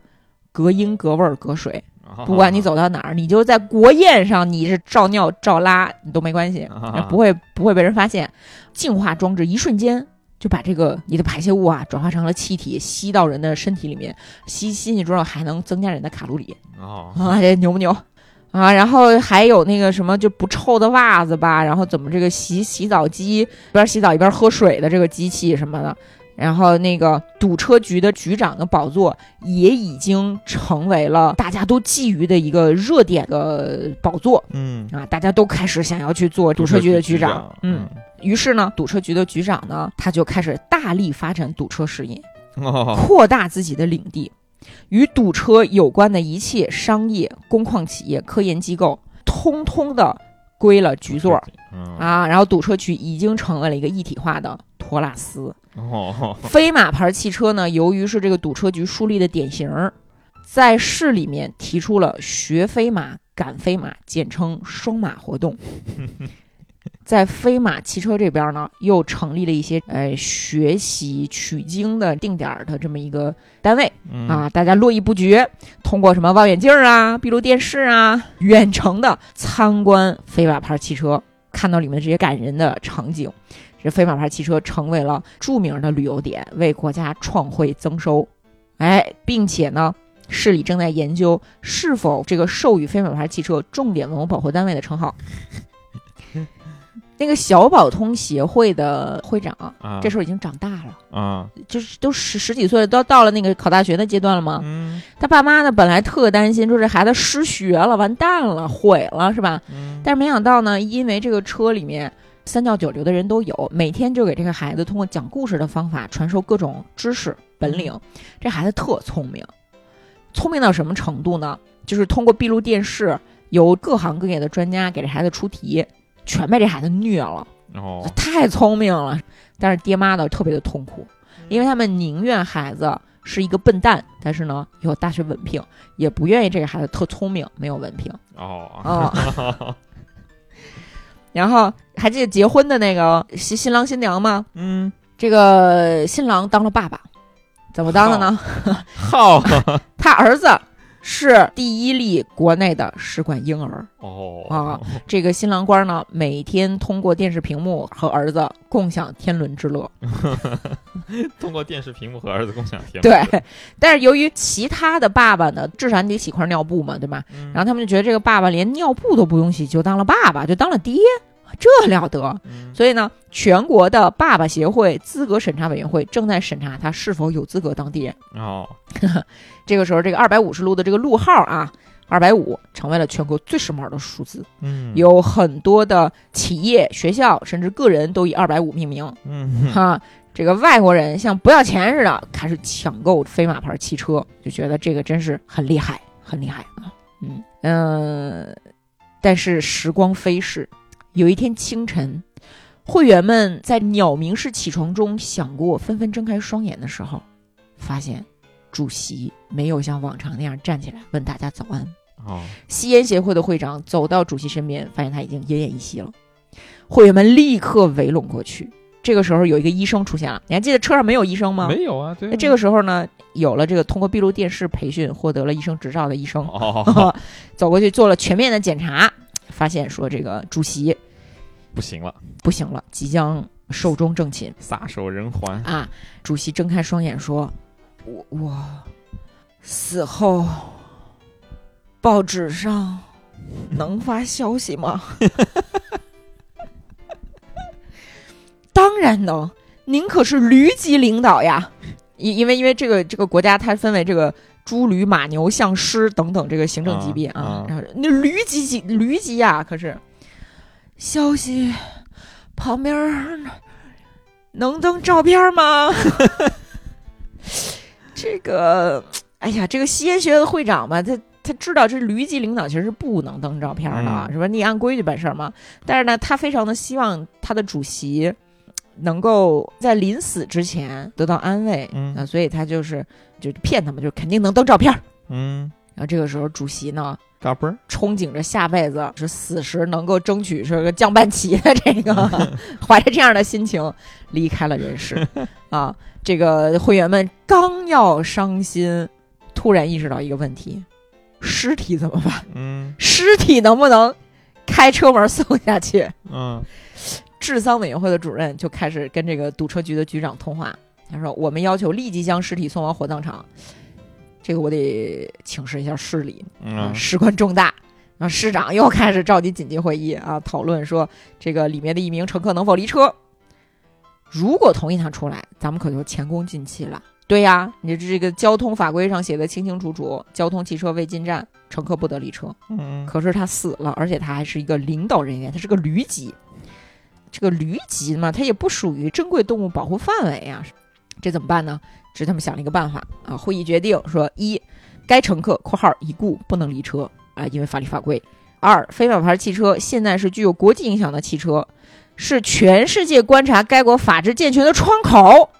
隔音、隔味儿、隔水，不管你走到哪儿，你就在国宴上，你是照尿照拉，你都没关系，啊不会不会被人发现。净化装置一瞬间就把这个你的排泄物啊转化成了气体，吸到人的身体里面，吸吸进去之后还能增加人的卡路里。哦，啊，这牛不牛？啊，然后还有那个什么就不臭的袜子吧，然后怎么这个洗洗澡机一边洗澡一边喝水的这个机器什么的，然后那个堵车局的局长的宝座也已经成为了大家都觊觎的一个热点的宝座嗯，啊，大家都开始想要去做堵车局的局长，嗯，，于是呢，堵车局的局长呢，他就开始大力发展堵车事业，哦，扩大自己的领地，与堵车有关的一切商业、工矿企业、科研机构，通通的归了局座嗯，啊。然后堵车局已经成为了一个一体化的托拉斯。哦，飞马牌汽车呢，由于是这个堵车局树立的典型，在市里面提出了学飞马、赶飞马，简称双马活动。在飞马汽车这边呢，又成立了一些呃学习取经的定点儿的这么一个单位嗯啊，，大家络绎不绝，通过什么望远镜啊、闭路电视啊，远程的参观飞马牌汽车，看到里面这些感人的场景。这飞马牌汽车成为了著名的旅游点，为国家创汇增收。哎，并且呢，市里正在研究是否这个授予飞马牌汽车重点文物保护单位的称号。那个小宝通协会的会长，啊，这时候已经长大了，啊，就是都十十几岁了，都到了那个考大学的阶段了吗？嗯他爸妈呢，本来特担心，说这孩子失学了，完蛋了，毁了，是吧？嗯，但是没想到呢，因为这个车里面三教九流的人都有，每天就给这个孩子通过讲故事的方法传授各种知识本领。这孩子特聪明，聪明到什么程度呢？就是通过闭路电视，由各行各业的专家给这孩子出题，全被这孩子虐了。哦，太聪明了，但是爹妈呢特别的痛苦，因为他们宁愿孩子是一个笨蛋，但是呢有大学文凭，也不愿意这个孩子特聪明没有文凭。哦，啊 然后还记得结婚的那个新新郎新娘吗？嗯，这个新郎当了爸爸，怎么当的呢？好 他儿子是第一例国内的试管婴儿。哦啊这个新郎官呢，每天通过电视屏幕和儿子共享天伦之乐。通过电视屏幕和儿子共享天，对，但是由于其他的爸爸呢，至少你得洗块尿布嘛，对吧？嗯，然后他们就觉得这个爸爸连尿布都不用洗，就当了爸爸，就当了爹，这了得！嗯所以呢，全国的爸爸协会资格审查委员会正在审查他是否有资格当爹。哦，这个时候，这个二百五十路的这个路号啊，二百五成为了全国最时髦的数字，嗯，有很多的企业、学校甚至个人都以二百五命名。嗯，哈，这个外国人像不要钱似的开始抢购飞马牌汽车，就觉得这个真是很厉害，很厉害啊。嗯嗯、呃但是时光飞逝，有一天清晨，会员们在鸟鸣式起床中想过纷纷睁开双眼的时候，发现主席没有像往常那样站起来问大家早安。哦，吸烟协会的会长走到主席身边，发现他已经奄奄一息了。会员们立刻围拢过去。这个时候有一个医生出现了，你还记得车上没有医生吗？没有啊，对啊，那这个时候呢，有了这个通过闭路电视培训获得了医生执照的医生，哦，走过去做了全面的检查，发现说这个主席不行了，不行了，即将寿终正寝撒手人寰，啊！主席睁开双眼说：“我我死后报纸上能发消息吗？” 当然能，您可是驴级领导呀！因因为因为这个这个国家它分为这个猪、驴、马、牛、象、狮等等这个行政级别啊，啊啊然后那驴级级驴级呀，可是消息旁边儿能登照片吗？这个，哎呀，这个吸烟学的会长吧，他他知道这驴级领导其实是不能登照片的，啊是吧？你按规矩办事儿嘛。但是呢，他非常的希望他的主席能够在临死之前得到安慰，嗯啊，所以他就是就骗他们，就肯定能登照片儿。嗯，然后这个时候，主席呢，嘎嘣儿，憧憬着下辈子是死时能够争取是个降半旗的这个，怀着这样的心情离开了人世 啊。这个会员们刚要伤心，突然意识到一个问题：尸体怎么办？嗯尸体能不能开车门送下去？嗯治丧委员会的主任就开始跟这个堵车局的局长通话，他说：“我们要求立即将尸体送往火葬场。”这个我得请示一下市里，啊，嗯事关重大。然后市长又开始召集紧急会议啊，讨论说这个里面的一名乘客能否离车。如果同意他出来，咱们可就前功尽弃了。对呀，你这个交通法规上写的清清楚楚，交通汽车未进站，乘客不得离车。嗯，可是他死了，而且他还是一个领导人员，他是个旅级。这个驴级嘛，它也不属于珍贵动物保护范围呀、这怎么办呢？这是他们想了一个办法啊。会议决定说：一，该乘客（括号已故）不能离车啊，因为法律法规。二，非法牌汽车现在是具有国际影响的汽车，是全世界观察该国法治健全的窗口。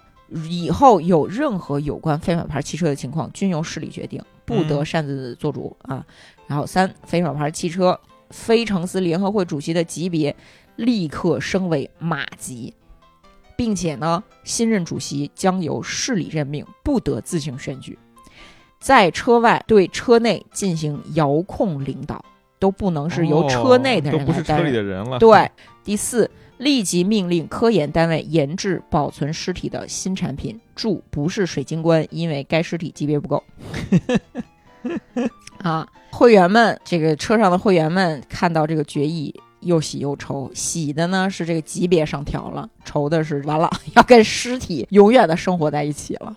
以后有任何有关非法牌汽车的情况，均由市里决定，不得嗯擅自做主啊。然后三，非法牌汽车非城市联合会主席的级别立刻升为马级，并且呢，新任主席将由市里任命，不得自行选举。在车外对车内进行遥控领导，都不能是由车内的哦都不是车人来担任。里的人了，对，第四，立即命令科研单位研制保存尸体的新产品，注不是水晶棺，因为该尸体级别不够。啊，会员们，这个车上的会员们看到这个决议，又喜又愁。喜的呢是这个级别上调了，愁的是完了 要跟尸体永远的生活在一起了。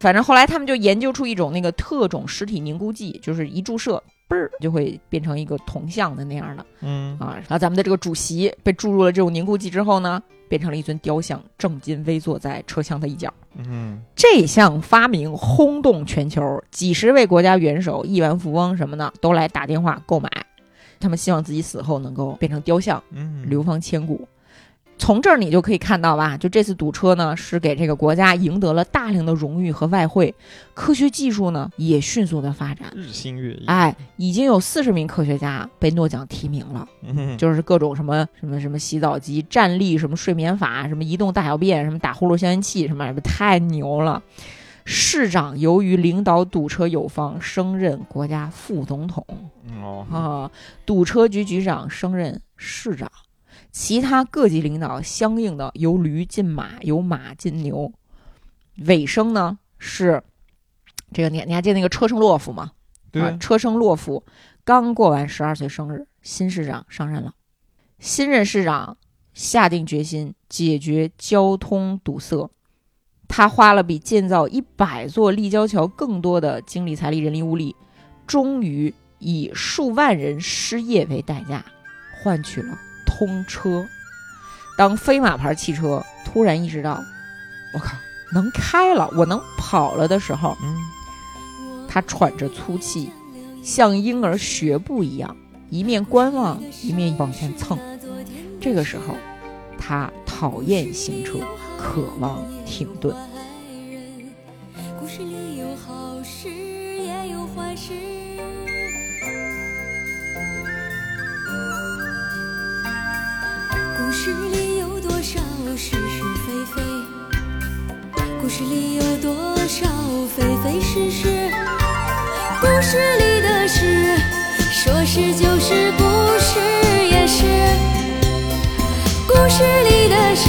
反正后来他们就研究出一种那个特种尸体凝固剂，就是一注射，嘣儿就会变成一个铜像的那样的。嗯啊，然后咱们的这个主席被注入了这种凝固剂之后呢，变成了一尊雕像，正襟危坐在车厢的一角。嗯这项发明轰动全球，几十位国家元首、亿万富翁什么的都来打电话购买，他们希望自己死后能够变成雕像，嗯，流芳千古。从这儿你就可以看到吧，就这次堵车呢，是给这个国家赢得了大量的荣誉和外汇，科学技术呢也迅速的发展。日新月异。哎，已经有四十名科学家被诺奖提名了，嗯，就是各种什么什么什么洗澡机、站立什么睡眠法、什么移动大小便、什么打呼噜消音器什么什么，太牛了。市长由于领导堵车有方，升任国家副总统哦，啊，堵车局局长升任市长，其他各级领导相应的由驴进马，由马进牛。尾声呢是这个，你你还记得那个车圣洛夫吗？对啊，车圣洛夫刚过完十二岁生日，新市长上任了。新任市长下定决心解决交通堵塞，他花了比建造一百座立交桥更多的精力、财力、人力、物力，终于以数万人失业为代价，换取了通车。当飞马牌汽车突然意识到，我靠，能开了，我能跑了的时候，嗯，他喘着粗气，像婴儿学步一样，一面观望，一面往前蹭。这个时候，他讨厌行车，渴望停顿。故事里有好事，也有坏事。故事里有多少是是非非？故事里有多少非非是是？故事里的事，说是就是，不是也是。故事里的事，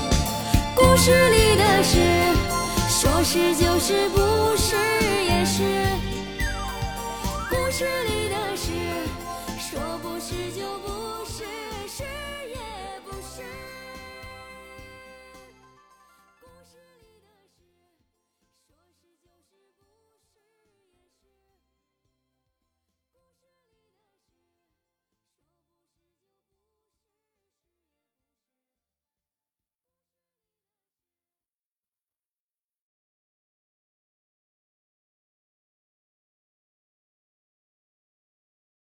故事里的事，说是就是，不是也是。故事里的。